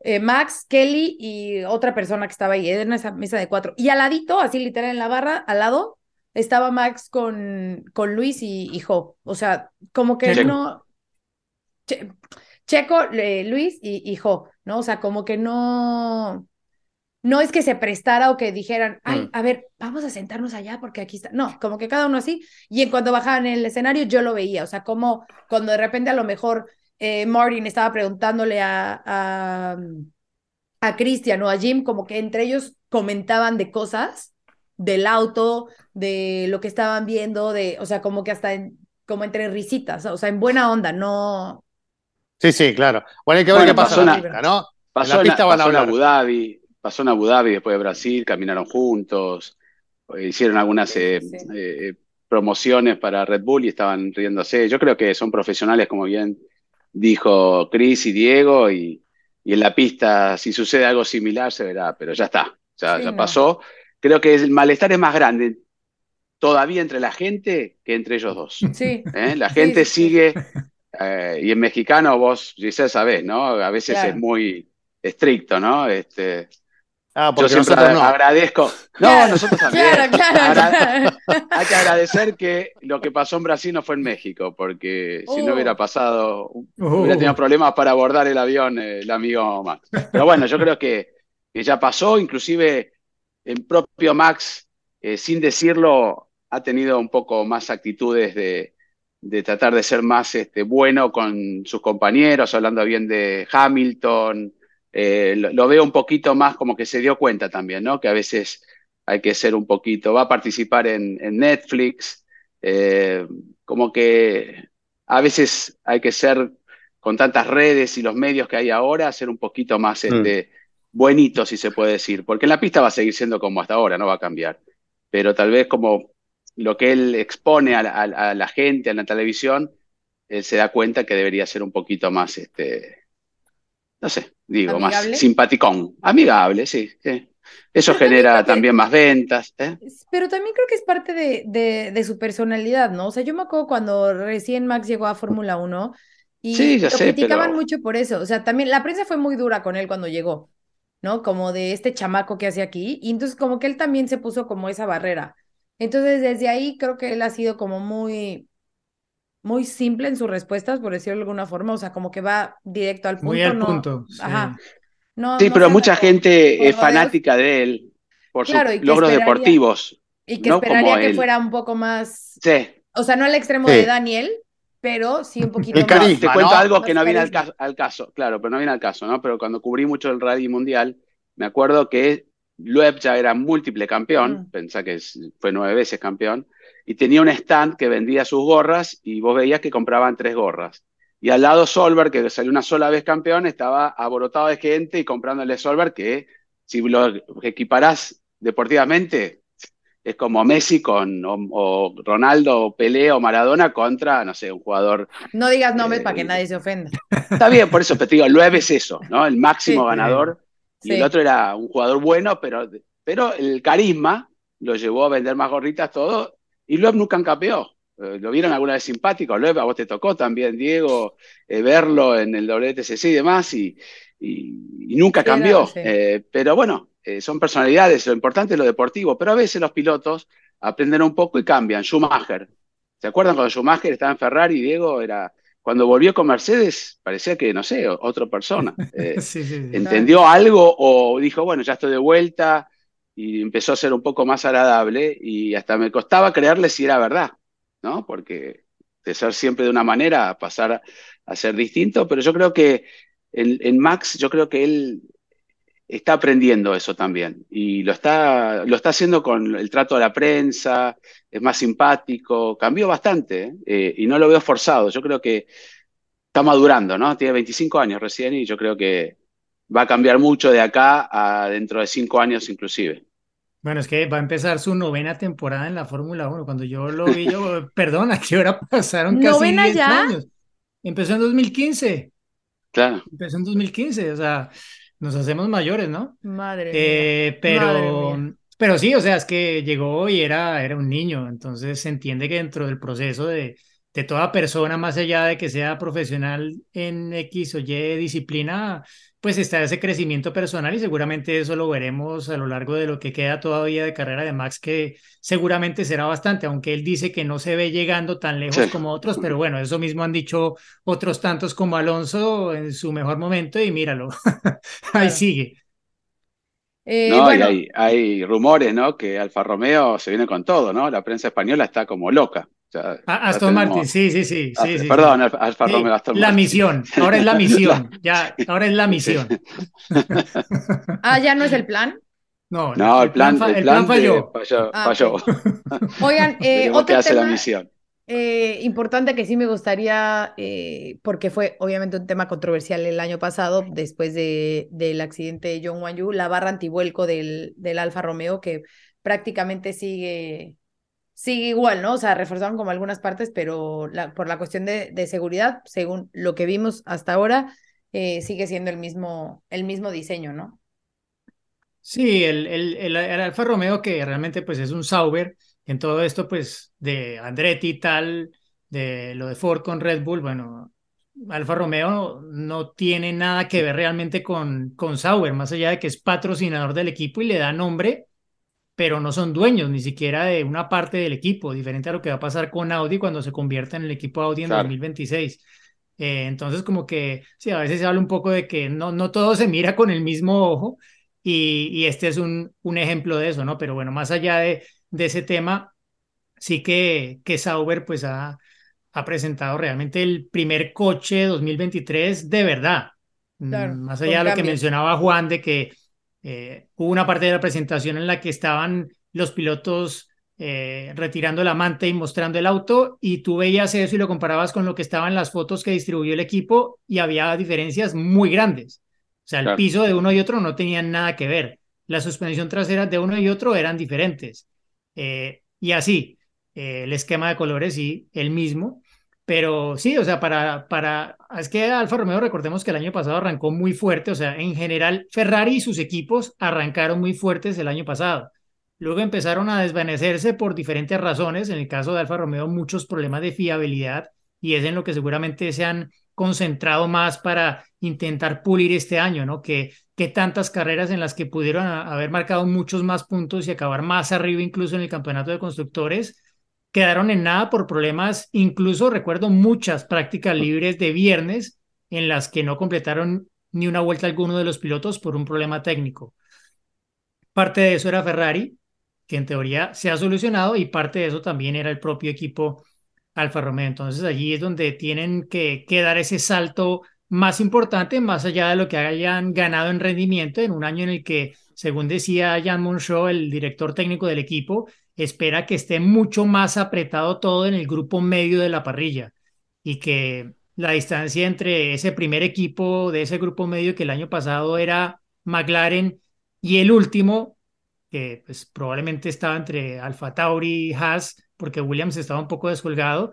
eh, Max, Kelly y otra persona que estaba ahí, en esa mesa de cuatro. Y al ladito, así literal en la barra, al lado, estaba Max con, con Luis y, y Jo. O sea, como que no Checo, Luis y, y Jo, ¿no? O sea, como que no, no es que se prestara o que dijeran, ay, mm. a ver, vamos a sentarnos allá porque aquí está. No, como que cada uno así. Y en cuanto bajaban el escenario, yo lo veía. O sea, como cuando de repente a lo mejor eh, Martin estaba preguntándole a, a, a Christian o a Jim, como que entre ellos comentaban de cosas del auto, de lo que estaban viendo, de, o sea, como que hasta como entre risitas, o sea, en buena onda, no, Sí, sí, claro. Bueno, hay que ver qué pasó en la pista, ¿no? Pasó en, la pista pasó en Abu Dhabi, pasó en Abu Dhabi, después de Brasil, caminaron juntos, hicieron algunas eh, eh, promociones para Red Bull y estaban riéndose. Yo creo que son profesionales, como bien dijo Chris y Diego, y, en la pista, si sucede algo similar, se verá, pero ya está, ya, ya pasó. Creo que el malestar es más grande todavía entre la gente que entre ellos dos. Sí. ¿Eh? La gente sigue eh, y en mexicano vos, Giselle, sabés, ¿no? A veces es muy estricto, ¿no? Este, ah, yo siempre agradezco. No, nosotros también. Hay que agradecer que lo que pasó en Brasil no fue en México, porque si no hubiera uh. pasado, hubiera tenido uh. problemas para abordar el avión el amigo Max. Pero bueno, yo creo que, que ya pasó, inclusive el propio Max, eh, sin decirlo, ha tenido un poco más actitudes de, de tratar de ser más este, bueno con sus compañeros, hablando bien de Hamilton. Eh, lo, veo un poquito más como que se dio cuenta también, ¿no? Que a veces hay que ser un poquito, va a participar en, Netflix, eh, como que a veces hay que ser con tantas redes y los medios que hay ahora, ser un poquito más mm. este, buenito, si se puede decir, porque en la pista va a seguir siendo como hasta ahora, no va a cambiar, pero tal vez como lo que él expone a la, gente, a la televisión, él se da cuenta que debería ser un poquito más, este, no sé, digo, más simpaticón, amigable, sí. Eso genera también, más ventas. ¿eh? Pero también creo que es parte de, de, su personalidad, ¿no? O sea, yo me acuerdo cuando recién Max llegó a Fórmula 1 y lo criticaban mucho por eso. O sea, también la prensa fue muy dura con él cuando llegó, ¿no? Como de este chamaco que hace aquí. Y entonces como que él también se puso como esa barrera. Entonces, desde ahí creo que él ha sido como muy, muy simple en sus respuestas, por decirlo de alguna forma, o sea, como que va directo al punto. Muy al punto. Sí. Ajá. sí, pero mucha gente es fanática de él por sus logros deportivos. Y que esperaría que fuera un poco más. Sí. O sea, no al extremo de Daniel, pero sí un poquito más. Te cuento algo que no viene al caso, al caso, claro, pero no viene al caso, ¿no? Pero cuando cubrí mucho el rally mundial, me acuerdo que Loeb ya era múltiple campeón, mm. pensá que fue nueve veces campeón, y tenía un stand que vendía sus gorras y vos veías que compraban tres gorras. Y al lado Solberg, que salió una sola vez campeón, estaba aborotado de gente y comprándole Solberg, que si lo equiparás deportivamente, es como Messi con o, Ronaldo, o Pelé o Maradona contra, no sé, un jugador. No digas nombres para que nadie se ofenda. Está bien, por eso, pero te digo, Loeb es eso, ¿no? El máximo ganador y el otro era un jugador bueno, pero, pero el carisma lo llevó a vender más gorritas, todo. Y Loeb nunca campeó. Eh, ¿Lo vieron alguna vez simpático? Loeb, a vos te tocó también, Diego, eh, verlo en el WTCC y demás, y, y, nunca cambió. Eh, pero bueno, son personalidades, lo importante es lo deportivo, pero a veces los pilotos aprenden un poco y cambian. Schumacher. ¿Se acuerdan cuando Schumacher estaba en Ferrari, Diego era cuando volvió con Mercedes, parecía que, no sé, otra persona. Eh, entendió algo o dijo, bueno, ya estoy de vuelta y empezó a ser un poco más agradable y hasta me costaba creerle si era verdad, ¿no? Porque de ser siempre de una manera, pasar a, ser distinto, pero yo creo que en, Max, yo creo que él está aprendiendo eso también y lo está, lo está haciendo con el trato a la prensa, es más simpático, cambió bastante ¿eh? y no lo veo forzado. Yo creo que está madurando, ¿no? Tiene 25 años recién y yo creo que va a cambiar mucho de acá a dentro de cinco años inclusive. Bueno, es que va a empezar su novena temporada en la Fórmula 1. Cuando yo lo vi, yo, perdón, ¿a qué hora pasaron casi ¿Novena ya? años? Empezó en 2015. Claro. Empezó en 2015, o sea, nos hacemos mayores, ¿no? Madre eh, Pero, pero sí, o sea, es que llegó y era, era un niño, entonces se entiende que dentro del proceso de, de toda persona, más allá de que sea profesional en X o Y disciplina, pues está ese crecimiento personal y seguramente eso lo veremos a lo largo de lo que queda todavía de carrera de Max, que seguramente será bastante, aunque él dice que no se ve llegando tan lejos como otros, pero bueno, eso mismo han dicho otros tantos como Alonso en su mejor momento y míralo, ahí sigue. Eh, no, hay, hay rumores, ¿no? Que Alfa Romeo se viene con todo, ¿no? La prensa española está como loca. Ah, Aston Martin, sí, sí, sí. sí, sí perdón, Alfa Romeo, Aston La misión, ahora es la misión, ya, ahora es la misión. ah, ya no es el plan. No, no el, plan, el plan, falló. Ah, falló, Oigan, eh, otro tema, la misión. Eh, importante que sí me gustaría, eh, porque fue obviamente un tema controversial el año pasado, después de, del accidente de John Wanyu, la barra antivuelco del, del Alfa Romeo, que prácticamente sigue sigue igual, ¿no? O sea, reforzaron como algunas partes, pero por la cuestión de, seguridad, según lo que vimos hasta ahora, eh, sigue siendo el mismo, el mismo diseño, ¿no? Sí, el, el, el, Alfa Romeo que realmente pues es un Sauber, en todo esto pues de Andretti y tal, de lo de Ford con Red Bull, bueno, Alfa Romeo no tiene nada que ver realmente con, con Sauber, más allá de que es patrocinador del equipo y le da nombre pero no son dueños ni siquiera de una parte del equipo, diferente a lo que va a pasar con Audi cuando se convierta en el equipo Audi en 2026. Eh, entonces, como que sí, a veces se habla un poco de que no, no todo se mira con el mismo ojo y, y este es un, un, ejemplo de eso, ¿no? Pero bueno, más allá de, de ese tema, sí que, que Sauber pues ha, ha presentado realmente el primer coche 2023 de verdad. Mm, más allá de lo que mencionaba Juan de que eh, hubo una parte de la presentación en la que estaban los pilotos eh, retirando la manta y mostrando el auto y tú veías eso y lo comparabas con lo que estaban las fotos que distribuyó el equipo y había diferencias muy grandes. O sea, el piso de uno y otro no tenían nada que ver. La suspensión trasera de uno y otro eran diferentes. Eh, y así, el esquema de colores y el mismo. Pero sí, o sea, para, para, es que Alfa Romeo, recordemos que el año pasado arrancó muy fuerte, o sea, en general Ferrari y sus equipos arrancaron muy fuertes el año pasado. Luego empezaron a desvanecerse por diferentes razones, en el caso de Alfa Romeo muchos problemas de fiabilidad y es en lo que seguramente se han concentrado más para intentar pulir este año, ¿no? Que, que tantas carreras en las que pudieron haber marcado muchos más puntos y acabar más arriba incluso en el campeonato de constructores, quedaron en nada por problemas, incluso recuerdo muchas prácticas libres de viernes en las que no completaron ni una vuelta alguno de los pilotos por un problema técnico. Parte de eso era Ferrari, que en teoría se ha solucionado, y parte de eso también era el propio equipo Alfa Romeo. Entonces allí es donde tienen que, que dar ese salto más importante, más allá de lo que hayan ganado en rendimiento en un año en el que, según decía Jan Monchot, el director técnico del equipo, espera que esté mucho más apretado todo en el grupo medio de la parrilla y que la distancia entre ese primer equipo de ese grupo medio que el año pasado era McLaren y el último, que pues probablemente estaba entre Alfa Tauri y Haas, porque Williams estaba un poco descolgado,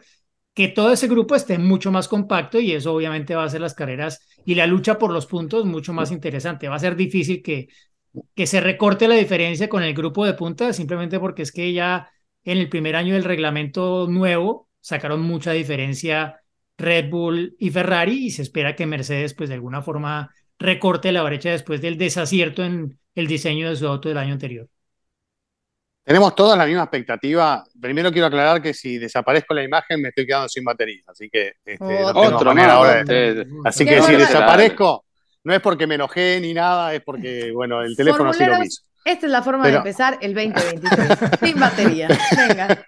que todo ese grupo esté mucho más compacto y eso obviamente va a hacer las carreras y la lucha por los puntos mucho más interesante. Va a ser difícil que que se recorte la diferencia con el grupo de punta, simplemente porque es que ya en el primer año del reglamento nuevo sacaron mucha diferencia Red Bull y Ferrari y se espera que Mercedes pues de alguna forma recorte la brecha después del desacierto en el diseño de su auto del año anterior. Tenemos todas la misma expectativa. Primero quiero aclarar que si desaparezco la imagen me estoy quedando sin batería, así que este, otro, ahora. Así que si desaparezco, no es porque me enojé ni nada, es porque, bueno, el teléfono sí lo mismo. Esta es la forma de empezar el 2023, sin batería. Venga.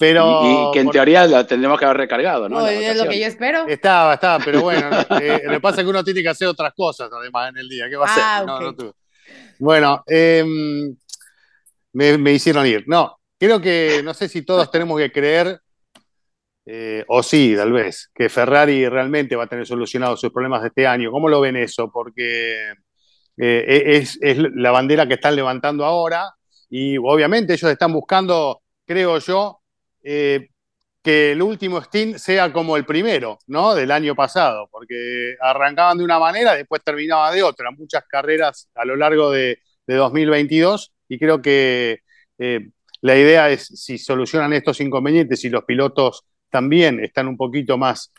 Pero, y, que en teoría la tendremos que haber recargado, ¿no? es lo que yo espero. Estaba, estaba, pero bueno, eh, lo que pasa es que uno tiene que hacer otras cosas además en el día. ¿Qué va a hacer? Ah, Bueno, em, me, hicieron ir. No, creo que no sé si todos tenemos que creer, eh, o sí, tal vez, que Ferrari realmente va a tener solucionados sus problemas de este año. ¿Cómo lo ven eso? Porque eh, e, es, la bandera que están levantando ahora y obviamente ellos están buscando, creo yo, eh, que el último stint sea como el primero, ¿no? Del año pasado, porque arrancaban de una manera, después terminaban de otra, muchas carreras a lo largo de, 2022 y creo que la idea es si solucionan estos inconvenientes y los pilotos también están un poquito más,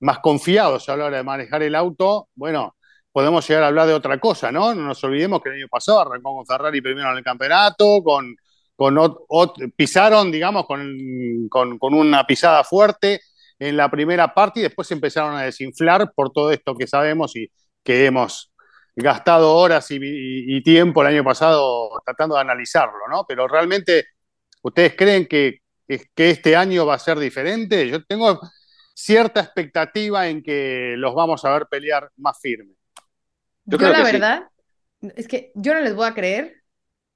más confiados a la hora de manejar el auto, bueno, podemos llegar a hablar de otra cosa, ¿no? No nos olvidemos que el año pasado arrancó con Ferrari primero en el campeonato, con pisaron, digamos, con, una pisada fuerte en la primera parte y después empezaron a desinflar por todo esto que sabemos y que hemos gastado horas y, tiempo el año pasado tratando de analizarlo, ¿no? Pero realmente, ¿ustedes creen que, que este año va a ser diferente? Yo tengo cierta expectativa en que los vamos a ver pelear más firme. Yo, la verdad, es que yo no les voy a creer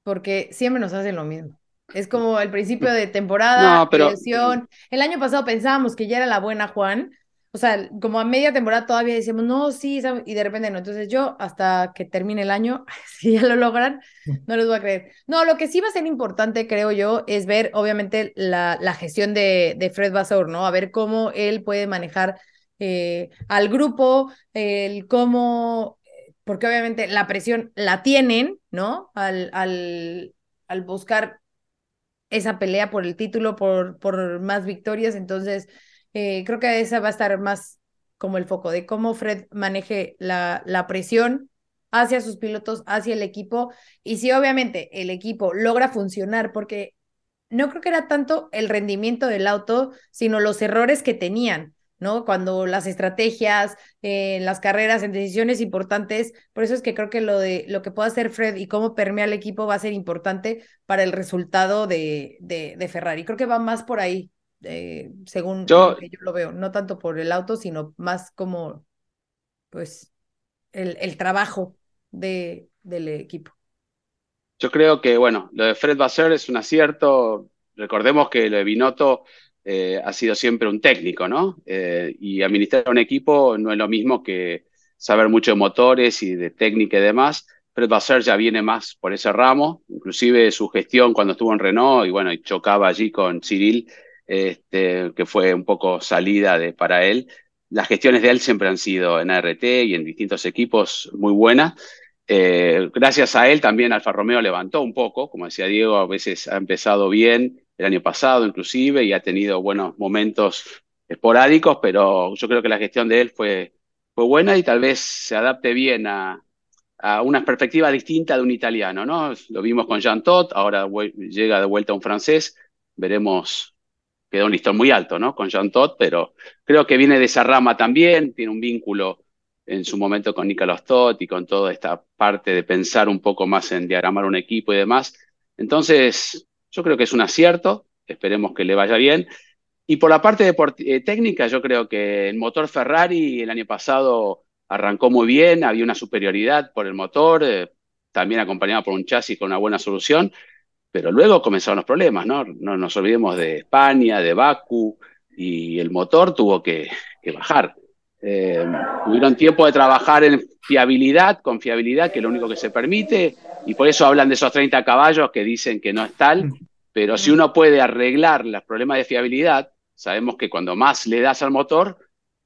porque siempre nos hacen lo mismo. Es como el principio de temporada, no, El año pasado pensábamos que ya era la buena Juan. O sea, como a media temporada todavía decíamos, no, sí, y de repente no. Entonces yo, hasta que termine el año, si ya lo logran, no les voy a creer. No, lo que sí va a ser importante, creo yo, es ver, obviamente, la, la gestión de, de Fred Vasseur, ¿no? A ver cómo él puede manejar eh, al grupo, el cómo porque obviamente la presión la tienen, ¿no? Al, al, al buscar esa pelea por el título, por, por más victorias, entonces eh, creo que esa va a estar más como el foco de cómo Fred maneje la, la presión hacia sus pilotos, hacia el equipo, y si obviamente el equipo logra funcionar, porque no creo que era tanto el rendimiento del auto, sino los errores que tenían. ¿no? Cuando las estrategias, eh, las carreras, en decisiones importantes, por eso es que creo que lo de lo que pueda hacer Fred y cómo permea el equipo va a ser importante para el resultado de, de, Ferrari. Creo que va más por ahí, eh, según yo, yo lo veo, no tanto por el auto, sino más como pues el, el trabajo de, del equipo. Yo creo que, bueno, lo de Fred va a ser es un acierto. Recordemos que lo de Binotto eh, ha sido siempre un técnico, ¿no? Eh, y administrar un equipo no es lo mismo que saber mucho de motores y de técnica y demás. Fred Basser ya viene más por ese ramo, inclusive su gestión cuando estuvo en Renault y bueno, chocaba allí con Cyril, este, que fue un poco salida de, para él. Las gestiones de él siempre han sido en ART y en distintos equipos muy buenas. Eh, gracias a él también Alfa Romeo levantó un poco, como decía Diego, a veces ha empezado bien el año pasado inclusive y ha tenido buenos momentos esporádicos, pero yo creo que la gestión de él fue, fue buena y tal vez se adapte bien a, a una perspectiva distinta de un italiano, ¿no? Lo vimos con Jean Todt, ahora llega de vuelta un francés, veremos, quedó un listón muy alto, ¿no? Con Jean Todt, pero creo que viene de esa rama también, tiene un vínculo en su momento con Nicolas Todt y con toda esta parte de pensar un poco más en diagramar un equipo y demás. Entonces, yo creo que es un acierto, esperemos que le vaya bien. Y por la parte de eh, técnica, yo creo que el motor Ferrari el año pasado arrancó muy bien, había una superioridad por el motor, eh, también acompañado por un chasis con una buena solución, pero luego comenzaron los problemas, ¿no? No nos olvidemos de España, de Baku, y el motor tuvo que, bajar. Eh, tuvieron tiempo de trabajar en fiabilidad, con fiabilidad, que es lo único que se permite, y por eso hablan de esos 30 caballos que dicen que no es tal, mm. pero si uno puede arreglar los problemas de fiabilidad, sabemos que cuando más le das al motor,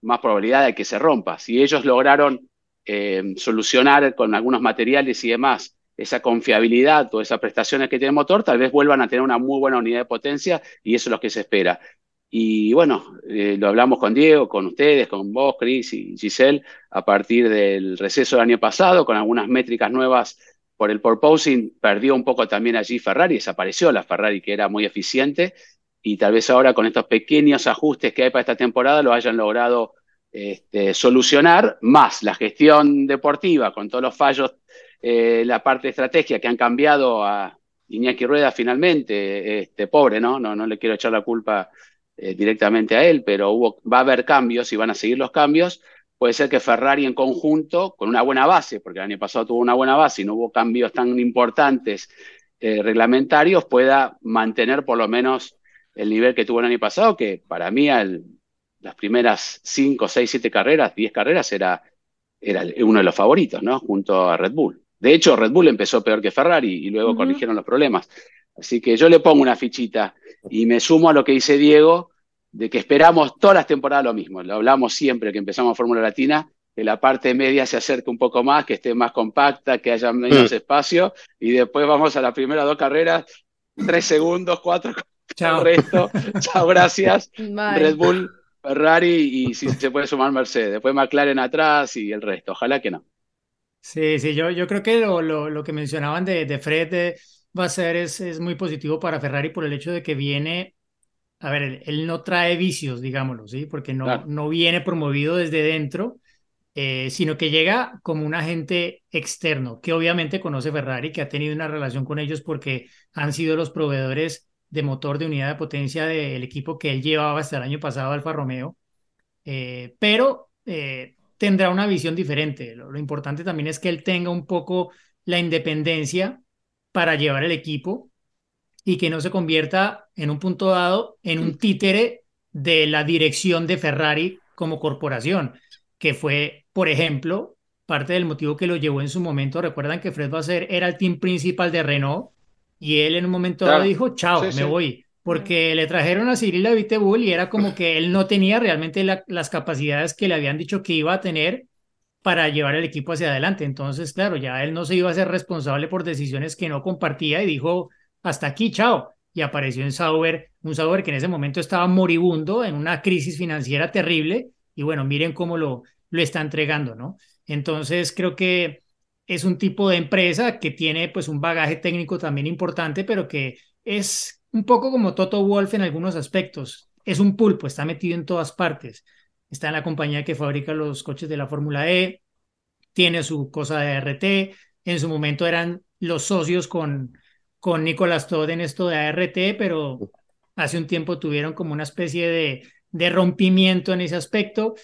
más probabilidad de que se rompa. Si ellos lograron eh, solucionar con algunos materiales y demás esa confiabilidad o esas prestaciones que tiene el motor, tal vez vuelvan a tener una muy buena unidad de potencia y eso es lo que se espera. Y bueno, eh, lo hablamos con Diego, con ustedes, con vos, Chris y Giselle, a partir del receso del año pasado, con algunas métricas nuevas por el porposing perdió un poco también allí Ferrari, desapareció la Ferrari que era muy eficiente y tal vez ahora con estos pequeños ajustes que hay para esta temporada lo hayan logrado este, solucionar, más la gestión deportiva con todos los fallos, eh, la parte de estrategia que han cambiado a Iñaki Rueda finalmente, este, pobre, ¿no? ¿no? No le quiero echar la culpa eh, directamente a él, pero hubo, va a haber cambios y van a seguir los cambios puede ser que Ferrari en conjunto, con una buena base, porque el año pasado tuvo una buena base y no hubo cambios tan importantes eh, reglamentarios, pueda mantener por lo menos el nivel que tuvo el año pasado, que para mí las primeras 5, 6, 7 carreras, 10 carreras era, era uno de los favoritos, ¿no? Junto a Red Bull. De hecho, Red Bull empezó peor que Ferrari y luego corrigieron los problemas. Así que yo le pongo una fichita y me sumo a lo que dice Diego, de que esperamos todas las temporadas lo mismo. Lo hablamos siempre que empezamos Fórmula Latina, que la parte media se acerque un poco más, que esté más compacta, que haya menos mm. espacio, y después vamos a las primeras dos carreras, tres segundos, cuatro, chao resto, chao, gracias, Red Bull, Ferrari y si se puede sumar Mercedes, después McLaren atrás y el resto, ojalá que no. Sí, sí, yo, yo creo que lo, lo, que mencionaban de, de Fred va a ser es, es muy positivo para Ferrari por el hecho de que viene a ver, él, no trae vicios, digámoslo, ¿sí? Porque no, no viene promovido desde dentro, eh, sino que llega como un agente externo, que obviamente conoce Ferrari, que ha tenido una relación con ellos porque han sido los proveedores de motor de unidad de potencia del equipo que él llevaba hasta el año pasado, Alfa Romeo, eh, pero eh, tendrá una visión diferente. lo importante también es que él tenga un poco la independencia para llevar el equipo y que no se convierta en un punto dado en un títere de la dirección de Ferrari como corporación, que fue, por ejemplo, parte del motivo que lo llevó en su momento. Recuerdan que Fred Vasser era el team principal de Renault y él en un momento dado dijo, chao, me voy, porque le trajeron a Cyril Abiteboul y era como que él no tenía realmente las capacidades que le habían dicho que iba a tener para llevar el equipo hacia adelante. Entonces, claro, ya él no se iba a ser responsable por decisiones que no compartía y dijo, hasta aquí, chao. Y apareció en Sauber, un Sauber que en ese momento estaba moribundo, en una crisis financiera terrible, y bueno, miren cómo lo, lo está entregando, ¿no? Entonces, creo que es un tipo de empresa que tiene pues un bagaje técnico también importante, pero que es un poco como Toto Wolf en algunos aspectos. Es un pulpo, está metido en todas partes. Está en la compañía que fabrica los coches de la Fórmula E, tiene su cosa de RT, en su momento eran los socios con, con Nicolás Todd en esto de ART, pero hace un tiempo tuvieron como una especie de, de rompimiento en ese aspecto.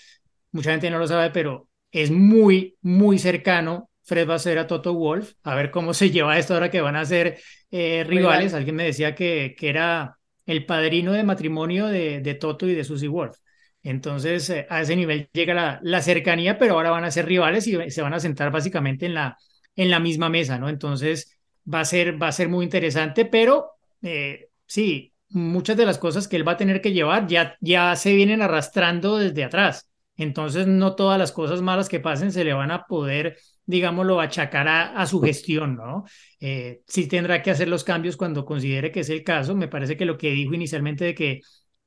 Mucha gente no lo sabe, pero es muy, muy cercano Fred va a ser a Toto Wolf, a ver cómo se lleva esto ahora que van a ser eh, rivales. Alguien me decía que, que era el padrino de matrimonio de, de Toto y de Susie Wolf. Entonces, eh, a ese nivel llega la, la, cercanía, pero ahora van a ser rivales y se van a sentar básicamente en la, en la misma mesa, ¿no? Entonces, va a ser, va a ser muy interesante, pero eh, sí, muchas de las cosas que él va a tener que llevar ya, ya se vienen arrastrando desde atrás. Entonces, no todas las cosas malas que pasen se le van a poder, digámoslo, achacar a, su gestión, ¿no? Eh, sí tendrá que hacer los cambios cuando considere que es el caso. Me parece que lo que dijo inicialmente de que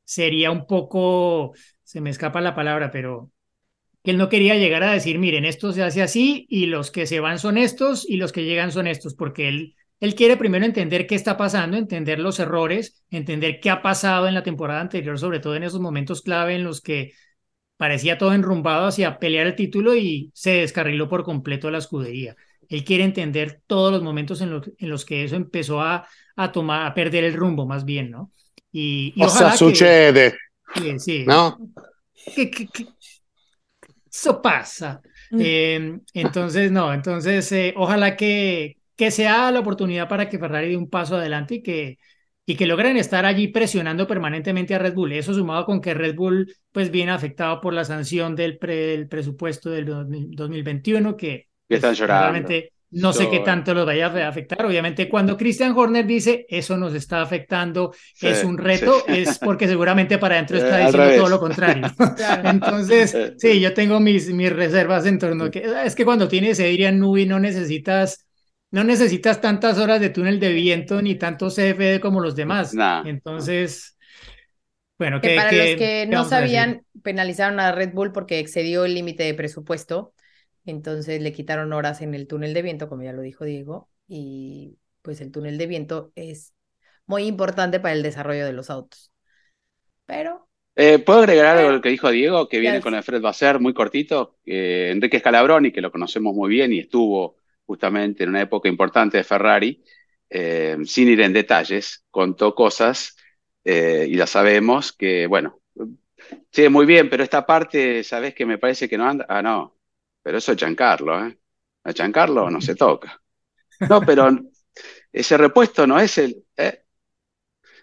sería un poco, se me escapa la palabra, pero que él no quería llegar a decir, miren, esto se hace así y los que se van son estos y los que llegan son estos, porque él, él quiere primero entender qué está pasando, entender los errores, entender qué ha pasado en la temporada anterior, sobre todo en esos momentos clave en los que parecía todo enrumbado hacia pelear el título y se descarriló por completo la escudería. Él quiere entender todos los momentos en, en los que eso empezó a, a, tomar, a perder el rumbo, más bien, ¿no? Y, y o sea, sucede. Sí, sí. ¿No? Que, eso pasa. Mm. Eh, entonces, no, entonces, eh, ojalá que, que sea la oportunidad para que Ferrari dé un paso adelante y que, y que logren estar allí presionando permanentemente a Red Bull. Eso sumado con que Red Bull pues viene afectado por la sanción del, presupuesto del 2021 que, que están llorando. Realmente no sé qué tanto los vaya a afectar. Obviamente, cuando Christian Horner dice eso nos está afectando, es un reto, es porque seguramente para adentro está eh, diciendo todo lo contrario. Entonces, sí, yo tengo mis, mis reservas en torno a que es que cuando tienes Adrian Newey no necesitas no necesitas tantas horas de túnel de viento ni tanto CFD como los demás. Entonces, bueno, que, para los que no sabían, penalizaron a Red Bull porque excedió el límite de presupuesto entonces le quitaron horas en el túnel de viento, como ya lo dijo Diego, y pues el túnel de viento es muy importante para el desarrollo de los autos. Pero... Eh, ¿Puedo agregar algo lo que dijo Diego, que viene con el Fred ser muy cortito? Enrique Scalabroni, que lo conocemos muy bien y estuvo justamente en una época importante de Ferrari, eh, sin ir en detalles, contó cosas, eh, y ya sabemos, que, bueno, Sí, muy bien, pero esta parte, ¿sabes que me parece que no anda? Ah, no, pero eso es Giancarlo, ¿eh? A Giancarlo no se toca. No, pero ese repuesto no es el... ¿eh?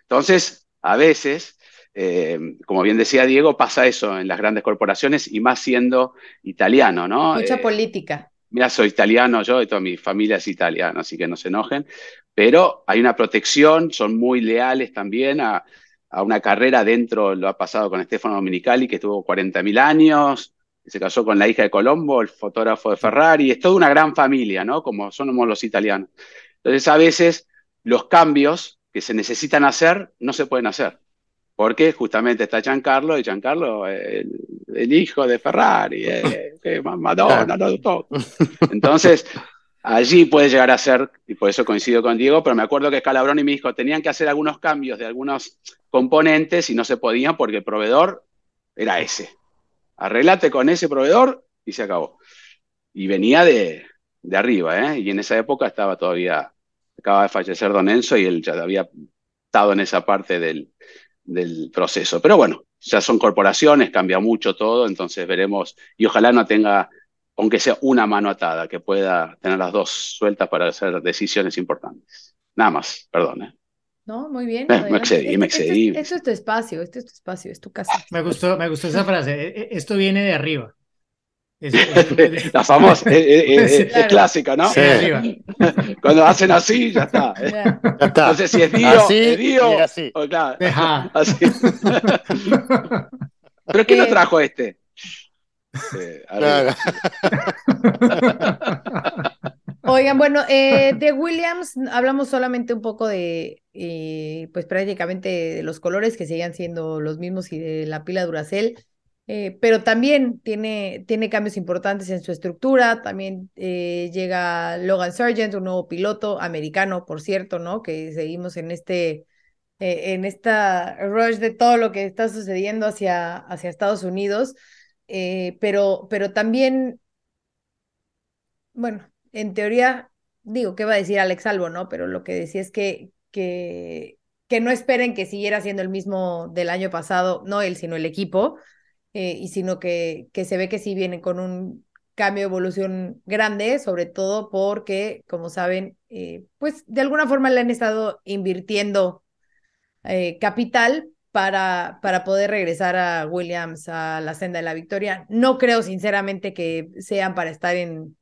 Entonces, a veces, eh, como bien decía Diego, pasa eso en las grandes corporaciones y más siendo italiano, ¿no? Mucha política. Mira, soy italiano yo y toda mi familia es italiana, así que no se enojen, pero hay una protección, son muy leales también a, a una carrera dentro, lo ha pasado con Stefano Dominicali, que tuvo 40.000 años, se casó con la hija de Colombo, el fotógrafo de Ferrari, es toda una gran familia, ¿no? Como somos los italianos. Entonces, a veces los cambios que se necesitan hacer no se pueden hacer, porque justamente está Giancarlo y Giancarlo es el, hijo de Ferrari, eh, Madonna, todo. Entonces, allí puede llegar a ser, y por eso coincido con Diego, pero me acuerdo que Scalabroni me dijo, tenían que hacer algunos cambios de algunos componentes y no se podían porque el proveedor era ese. Arreglate con ese proveedor y se acabó. Y venía de, de arriba, ¿eh? Y en esa época estaba todavía, acaba de fallecer Don Enzo y él ya había estado en esa parte del, del proceso. Pero bueno, ya son corporaciones, cambia mucho todo, entonces veremos, y ojalá no tenga aunque sea una mano atada, que pueda tener las dos sueltas para hacer decisiones importantes. Nada más, perdón. ¿eh? No, muy bien. Eh, me excedí, me excedí. Esto, es tu espacio, esto es tu espacio, es tu casa. Me gustó, me gustó esa frase. E, e, esto viene de arriba. La famosa, es, clásica, ¿no? Sí. Cuando hacen así, ya está. Ya, está. No sé si es Dio, así, es Dio, así. O, claro, así. ¿Pero quién lo trajo este? Oigan, bueno, eh, de Williams hablamos solamente un poco de, eh, pues prácticamente de los colores que seguían siendo los mismos y de la pila Duracell, eh, pero también tiene, tiene cambios importantes en su estructura, también llega Logan Sargent, un nuevo piloto americano, por cierto, ¿no? Que seguimos en este, en esta rush de todo lo que está sucediendo hacia, hacia Estados Unidos. Eh, pero, pero también, bueno, en teoría, digo, ¿qué va a decir Alex Albo, no? Pero lo que decía es que, que, que no esperen que siguiera siendo el mismo del año pasado, no él, sino el equipo, eh, y sino que, que se ve que sí viene con un cambio de evolución grande, sobre todo porque, como saben, eh, pues de alguna forma le han estado invirtiendo capital para, para poder regresar a Williams a la senda de la victoria. No creo sinceramente que sean para estar en,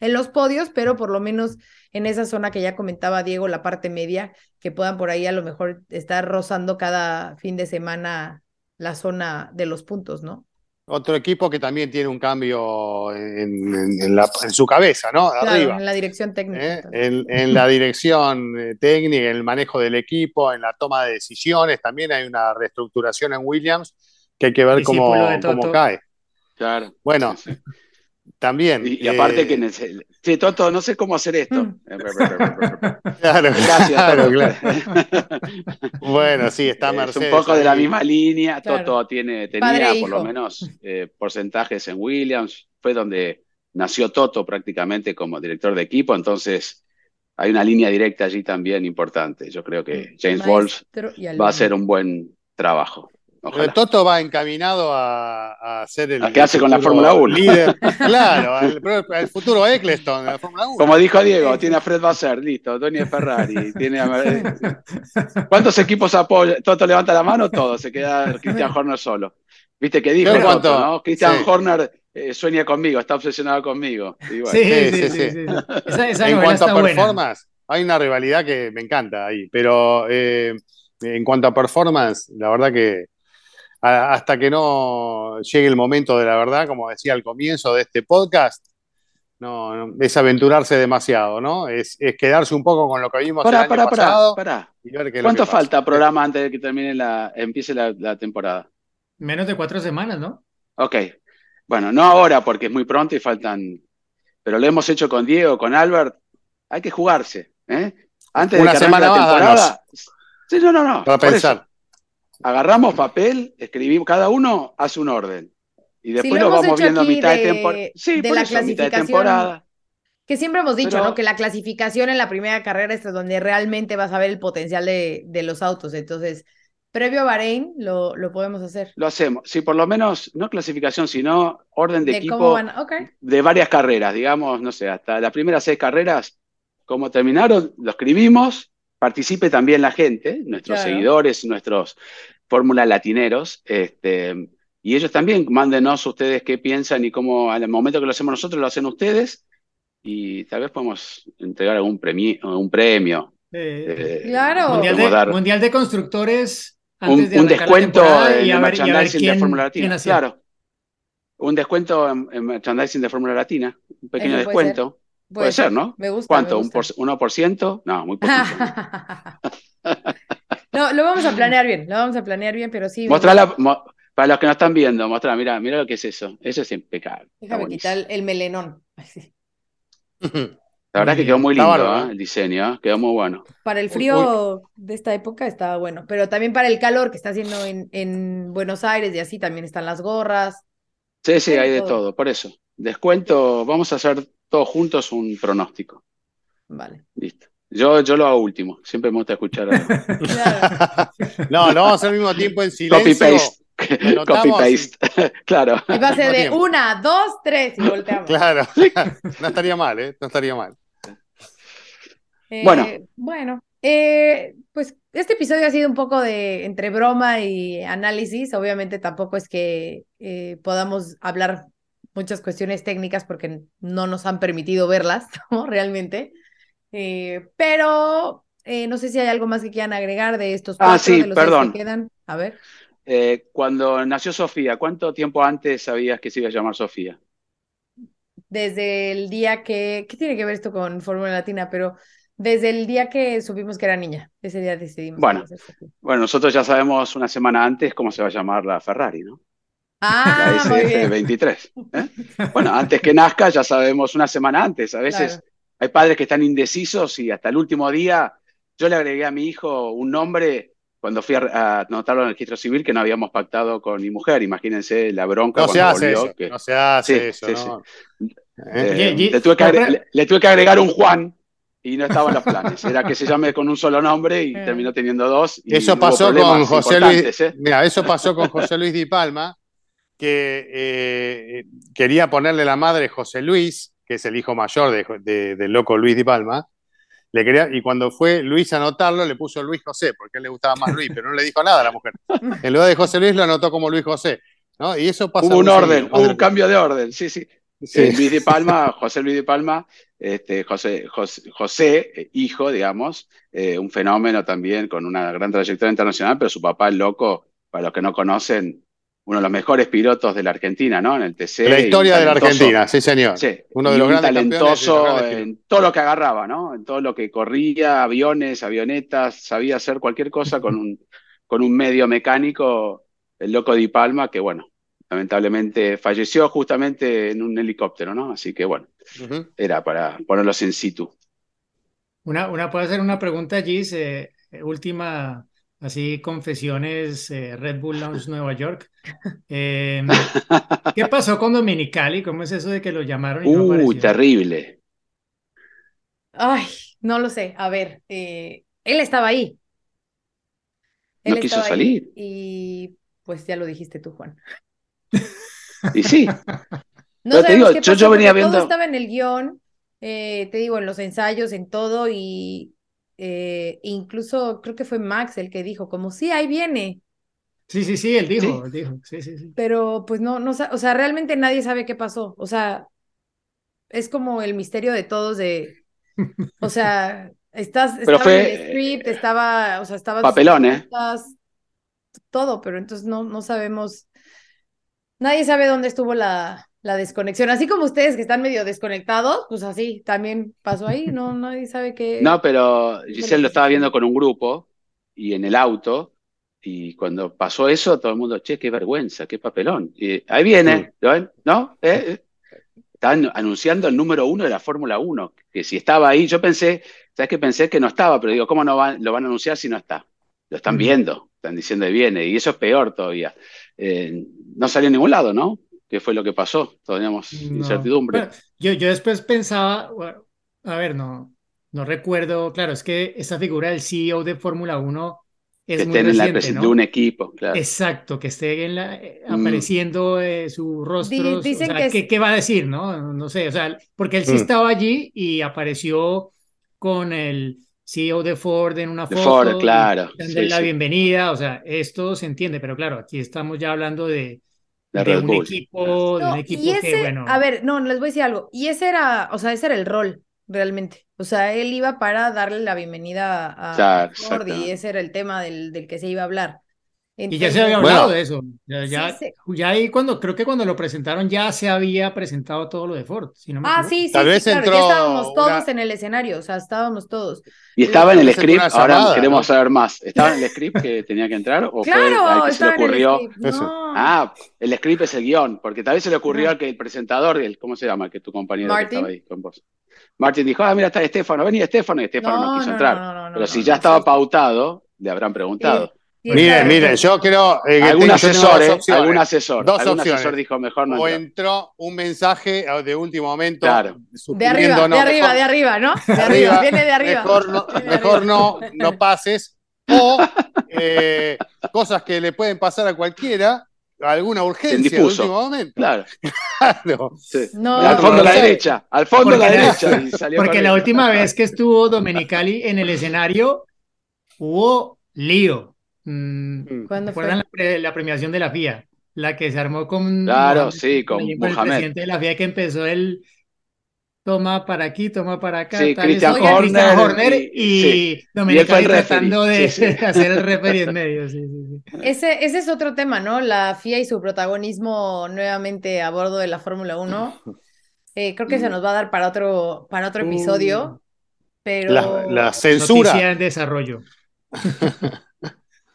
en los podios, pero por lo menos en esa zona que ya comentaba Diego, la parte media, que puedan por ahí a lo mejor estar rozando cada fin de semana la zona de los puntos, ¿no? Otro equipo que también tiene un cambio en, su cabeza, ¿no? Arriba. En la dirección técnica. ¿Eh? En, la dirección eh, técnica, en el manejo del equipo, en la toma de decisiones. También hay una reestructuración en Williams que hay que ver cómo, cómo, cae. Claro. Bueno, también. Y, aparte que eh, Sí, Toto, no sé cómo hacer esto. Mm. claro, claro, claro. bueno, sí, está Mercedes. Es un poco de la misma línea. Toto tiene, tenía por lo menos eh, porcentajes en Williams. Fue donde nació Toto prácticamente como director de equipo. Entonces, hay una línea directa allí también importante. Yo creo que James Wolf va a hacer un buen trabajo. Toto va encaminado a, a ser el. ¿A qué hace con la Fórmula 1? Líder. claro, el, futuro Eccleston de la Fórmula 1. Como dijo Diego, tiene a Fred Basser, listo, Tony Ferrari. Tiene ¿Cuántos equipos apoya? Toto levanta la mano, todo, se queda Christian Horner solo. ¿Viste qué dijo Toto, no? Christian Horner eh, sueña conmigo, está obsesionado conmigo. sí, sí, sí, sí, en cuanto a performance, hay una rivalidad que me encanta ahí, pero eh, en cuanto a performance, la verdad que hasta que no llegue el momento de la verdad, como decía al comienzo de este podcast, no, es aventurarse demasiado, ¿no? Es, quedarse un poco con lo que vimos el año pasado. ¿Cuánto falta programa antes de que termine la, empiece la, temporada? Menos de cuatro semanas, ¿no? Ok. Bueno, no ahora porque es muy pronto y faltan. Pero lo hemos hecho con Diego, con Albert. Hay que jugarse. ¿eh? Antes de que semana la temporada. Sí, no, no, no. Para pensar agarramos papel, escribimos, cada uno hace un orden. Y después lo, vamos viendo a mitad de, temporada. Sí, de la mitad de temporada. Que siempre hemos dicho, ¿no? Que la clasificación en la primera carrera es donde realmente vas a ver el potencial de, de los autos. Entonces, previo a Bahrein lo, lo podemos hacer. Lo hacemos. Sí, por lo menos, no clasificación, sino orden de, De equipo cómo de varias carreras, digamos, no sé, hasta las primeras seis carreras, como terminaron, lo escribimos, participe también la gente, nuestros Claro. seguidores, nuestros fórmula latineros, este, y ellos también, mándenos ustedes qué piensan y cómo, al momento que lo hacemos nosotros, lo hacen ustedes, y tal vez podemos entregar algún premio, un premio. Eh, eh, Claro. mundial, de, dar mundial de constructores un, antes de un la descuento en y el ver, merchandising de Fórmula Latina. Claro. Un descuento en, en merchandising de Fórmula Latina. Un pequeño Eso puede ser. descuento. Puede ser, ¿no? Me gusta. ¿Cuánto? me ¿Un por, ¿1%? No, muy poquito. no, lo vamos a planear bien, lo vamos a planear bien, pero sí. Mostrala, mo- para los que no están viendo, mostrar, mira, mira lo que es eso. Eso es impecable. Déjame quitar el melenón. La verdad Muy que quedó muy lindo, bárbaro, ¿eh? El diseño, ¿eh? Quedó muy bueno. Para el Uy, frío de esta época estaba bueno, pero también para el calor que está haciendo en, en Buenos Aires y así también están las gorras. Sí, sí, Hay de hay de todo. todo. Por eso. Descuento, vamos a hacer todos juntos un pronóstico. Vale. Listo. Yo, yo lo hago último. Siempre me gusta escuchar Claro. No, lo vamos al mismo tiempo en copy silencio. paste. Lo Copy paste. Claro. Y va a ser Al de tiempo. una, dos, tres y volteamos. Claro. No estaría mal, ¿eh? No estaría mal. Eh, Bueno. bueno, eh, pues este episodio ha sido un poco de entre broma y análisis. Obviamente tampoco es que eh, podamos hablar muchas cuestiones técnicas porque no nos han permitido verlas, ¿no? Realmente. Eh, pero eh, no sé si hay algo más que quieran agregar de estos Ah, cuatro, sí, de los perdón. que quedan. A ver. Eh, cuando nació Sofía, ¿cuánto tiempo antes sabías que se iba a llamar Sofía? Desde el día que, ¿qué tiene que ver esto con Fórmula Latina? Pero desde el día que supimos que era niña, ese día decidimos. Bueno. Bueno, nosotros ya sabemos una semana antes cómo se va a llamar la Ferrari, ¿no? La Ah, muy bien. SF23. ¿eh? Bueno, antes que nazca ya sabemos una semana antes. A veces Claro. hay padres que están indecisos y hasta el último día yo le agregué a mi hijo un nombre cuando fui a, anotarlo en el registro civil que no habíamos pactado con mi mujer. Imagínense la bronca No se hace volvió. eso. que- No se hace Sí, eso, sí, ¿no? Eh, le, tuve que pero- agre- le- le tuve que agregar un Juan y no estaba en los planes. Era que se llame con un solo nombre y terminó teniendo dos. y Eso pasó con José Luis. ¿eh? Mira, eso pasó con José Luis Di Palma, que eh, quería ponerle la madre José Luis, que es el hijo mayor de- de- del loco Luis Di Palma. Le quería, y cuando fue Luis a anotarlo, le puso Luis José, porque a él le gustaba más Luis, pero no le dijo nada a la mujer. En lugar de José Luis, lo anotó como Luis José. ¿no? Y eso Hubo un orden, hubo cambio de orden, sí, sí. Sí. Eh, Luis de Palma, José Luis de Palma, este, José, José, José, eh, hijo, digamos, eh, un fenómeno también con una gran trayectoria internacional, pero su papá, el loco, para los que no conocen, uno de los mejores pilotos de la Argentina, ¿no? En el TC. La historia de la talentoso. Argentina, sí, señor. Sí, Uno de los un grandes de los talentoso grandes en todo lo que agarraba, ¿no? En todo lo que corría, aviones, avionetas, sabía hacer cualquier cosa con un, con un medio mecánico, el loco Di Palma, que bueno, lamentablemente falleció justamente en un helicóptero, ¿no? Así que bueno, era para ponerlos en situ. Una, una puede hacer una pregunta, Gis, eh, última, así, confesiones, eh, Red Bull Lounge Nueva York. Eh, ¿qué pasó con Dominicali? ¿Cómo es eso de que lo llamaron y no Uy, apareció? terrible. Ay, no lo sé. A ver, eh, él estaba ahí. Él No quiso estaba ahí salir. y pues ya lo dijiste tú, Juan. Y sí, No te digo, qué yo- pasó yo venía porque todo viendo- estaba en el guion, eh, te digo, en los ensayos, en todo, y eh, incluso creo que fue Max el que dijo, como, sí, ahí viene, Sí, sí, sí, él dijo, Sí. él dijo, sí, sí, sí. pero pues no, no, o sea, realmente nadie sabe qué pasó, o sea, es como el misterio de todos de, o sea, estás, Pero estaba fue, en el script, estaba, o sea, estaba papelón, ¿eh? todo, pero entonces no, no sabemos, nadie sabe dónde estuvo la, la desconexión, así como ustedes que están medio desconectados, pues así también pasó ahí, no, nadie sabe qué. No, pero Giselle lo estaba viendo con un grupo y en el auto. Y cuando pasó eso, todo el mundo, che, qué vergüenza, qué papelón. Y ahí viene, ¿lo ven? ¿no? ¿Eh? Están anunciando el número uno de la Fórmula 1, que si estaba ahí, yo pensé, ¿sabes qué? Pensé que no estaba, pero digo, ¿cómo no van- lo van a anunciar si no está? Lo están Ujú. viendo, están diciendo que viene, y eso es peor todavía. Eh, no salió en ningún lado, ¿no? ¿Qué fue lo que pasó? Teníamos No. incertidumbre. Bueno, yo, yo después pensaba, bueno, a ver, no, no recuerdo, claro, es que esa figura del CEO de Fórmula 1 es que muy estén en la reciente, presen- ¿no? de un equipo, claro. Exacto, que esté en la, eh, Mm. apareciendo eh, su rostro. Di- dicen o sea, que es- ¿qué, qué va a decir, no? No sé, o sea, porque él sí Mm. estaba allí y apareció con el CEO de Ford en una De foto. Ford, y claro, dándole sí, la sí. bienvenida, o sea, esto se entiende, pero claro, aquí estamos ya hablando de, De un equipo, de un equipo y ese, que, bueno, a ver, no, les voy a decir algo. Y ese era, o sea, ese era el rol, realmente. O sea, él iba para darle la bienvenida a Claro, Ford y exactamente. ese era el tema del, del que se iba a hablar. Y ya se había hablado Bueno. de eso. Ya, ya, Sí, ya ahí cuando, creo que cuando lo presentaron ya se había presentado todo lo de Ford, si no me Ah, sí, sí, Tal sí, vez claro, entró ya estábamos todos una- en el escenario, o sea, estábamos todos. Y estaba en el script, ahora llamada, queremos ¿no? saber más. ¿Estaba en el script que tenía que entrar o fue Claro, al que se le estaba en el ocurrió? script. Eso. No. Ah, el script es el guion, porque tal vez se le ocurrió al que el presentador, el, ¿cómo se llama? Que tu compañero que Martin. estaba ahí con vos. Martin dijo, ah, mira, está Estefano, vení Estefano, y Estefano no, No, quiso no, entrar. no, no, no, Pero no, si no, ya no, estaba sí. pautado, le habrán preguntado. Miren, miren, yo creo eh, que algún asesor, dos ¿eh? opciones. Algún asesor. Dos algún opciones. asesor dijo mejor no O entró un mensaje eh, de último momento. Claro. De arriba, no, de arriba, mejor- de arriba, ¿no? De arriba, arriba, viene de arriba. Mejor no, mejor arriba. no, no pases. O eh, cosas que le pueden pasar a cualquiera, alguna urgencia indispuso. último momento. Claro. Claro. sí. No, al fondo a la derecha, al fondo a la Porque la- derecha. y salió Porque la última vez que estuvo Domenicali en el escenario hubo lío. Mm, ¿Cuándo fue? ¿Recuerdan la, pre- la premiación de la FIA? La que se armó con, Claro, Mohamed, sí, con el Mohamed. presidente de la FIA que empezó el toma para aquí, toma para acá. Sí, tal, Christian Horner y- y, sí. Y tratando de sí, sí. hacer el referee en medio. Sí, sí, sí. Ese, ese es otro tema, ¿no? La FIA y su protagonismo nuevamente a bordo de la Fórmula 1. Eh, creo que se nos va a dar para otro, para otro episodio, pero... La, la censura. Noticia en desarrollo.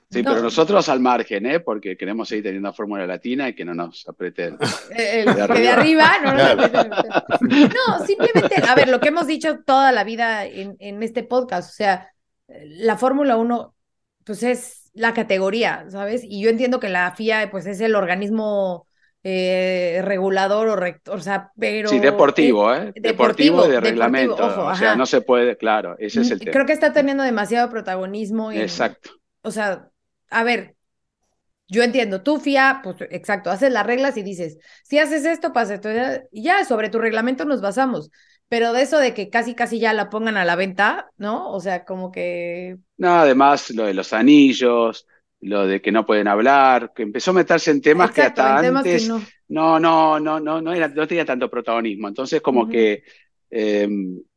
Sí, No. pero nosotros al margen, ¿eh? Porque queremos seguir teniendo Fórmula Latina y que no nos aprieten. Eh, el- De de arriba. no, no, simplemente, a ver, lo que hemos dicho toda la vida en, en este podcast, o sea, la Fórmula 1, pues es la categoría, ¿sabes? Y yo entiendo que la FIA, pues es el organismo eh, regulador o rector, o sea, pero... Sí, deportivo, ¿eh? deportivo, Deportivo y de deportivo, reglamento. ojo, o sea, no se puede, claro, ese es el Mm, tema. Creo que está teniendo demasiado protagonismo en, Exacto. o sea, a ver, yo entiendo, tú FIA, pues exacto, haces las reglas y dices, si haces esto, pasa esto, y ya sobre tu reglamento nos basamos, pero de eso de que casi casi ya la pongan a la venta, ¿no? O sea, como que, No, además, lo de los anillos, lo de que no pueden hablar, que empezó a meterse en temas que hasta temas que antes no. no, no, no, no, no era, no tenía tanto protagonismo. Entonces, como que eh,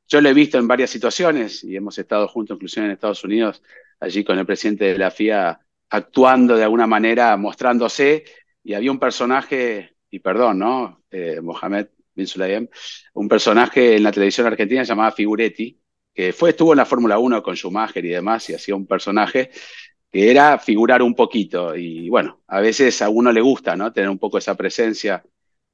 yo lo he visto en varias situaciones y hemos estado juntos, inclusive en Estados Unidos, allí con el presidente de la FIA actuando de alguna manera, mostrándose, y había un personaje, y perdón, ¿no? Eh, Mohamed Bin Sulayem, un personaje en la televisión argentina llamado Figuretti, que fue, estuvo en la Fórmula 1 con Schumacher y demás, y hacía un personaje que era figurar un poquito. Y bueno, a veces a uno le gusta, ¿no? Tener un poco esa presencia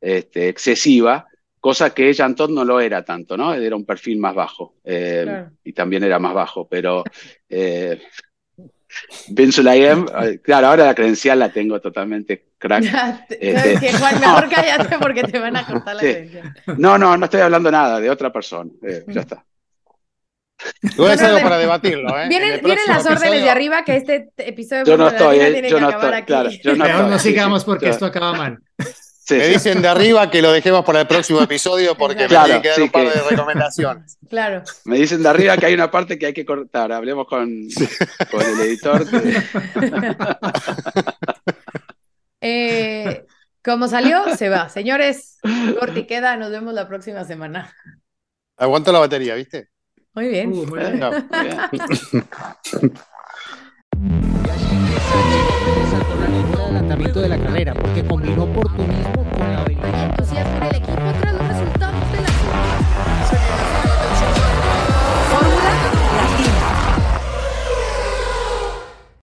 este, excesiva, cosa que Jean Todt no lo era tanto, ¿no? Era un perfil más bajo. eh, Claro. Y también era más bajo, pero eh, Ben Sulayem, eh, claro, ahora la credencial la tengo totalmente crack. Ya, te- Este, ¿sabes qué, Juan? Mejor cállate porque te van a cortar la Sí. atención. No, no, no estoy hablando nada de otra persona. eh, ya está. Igual es No, no, algo para debatirlo, ¿eh? En Vienen, vienen las órdenes episodio- de arriba que este episodio Yo no estoy, eh, yo que no estoy, claro, yo no estoy, no sí, sigamos sí, porque claro. esto acaba mal. Sí, Me sí. dicen de arriba que lo dejemos para el próximo episodio porque me tienen que dar sí, un par que- de recomendaciones. Claro. Me dicen de arriba que hay una parte que hay que cortar. Hablemos con, con el editor. que- Eh, como salió, se va. Señores, corte y queda. Nos vemos la próxima semana. Aguanto la batería, ¿viste? Muy bien. Uh, muy bien. Chao. Muy bien. de la carrera, porque combinó oportunismo con la habilidad.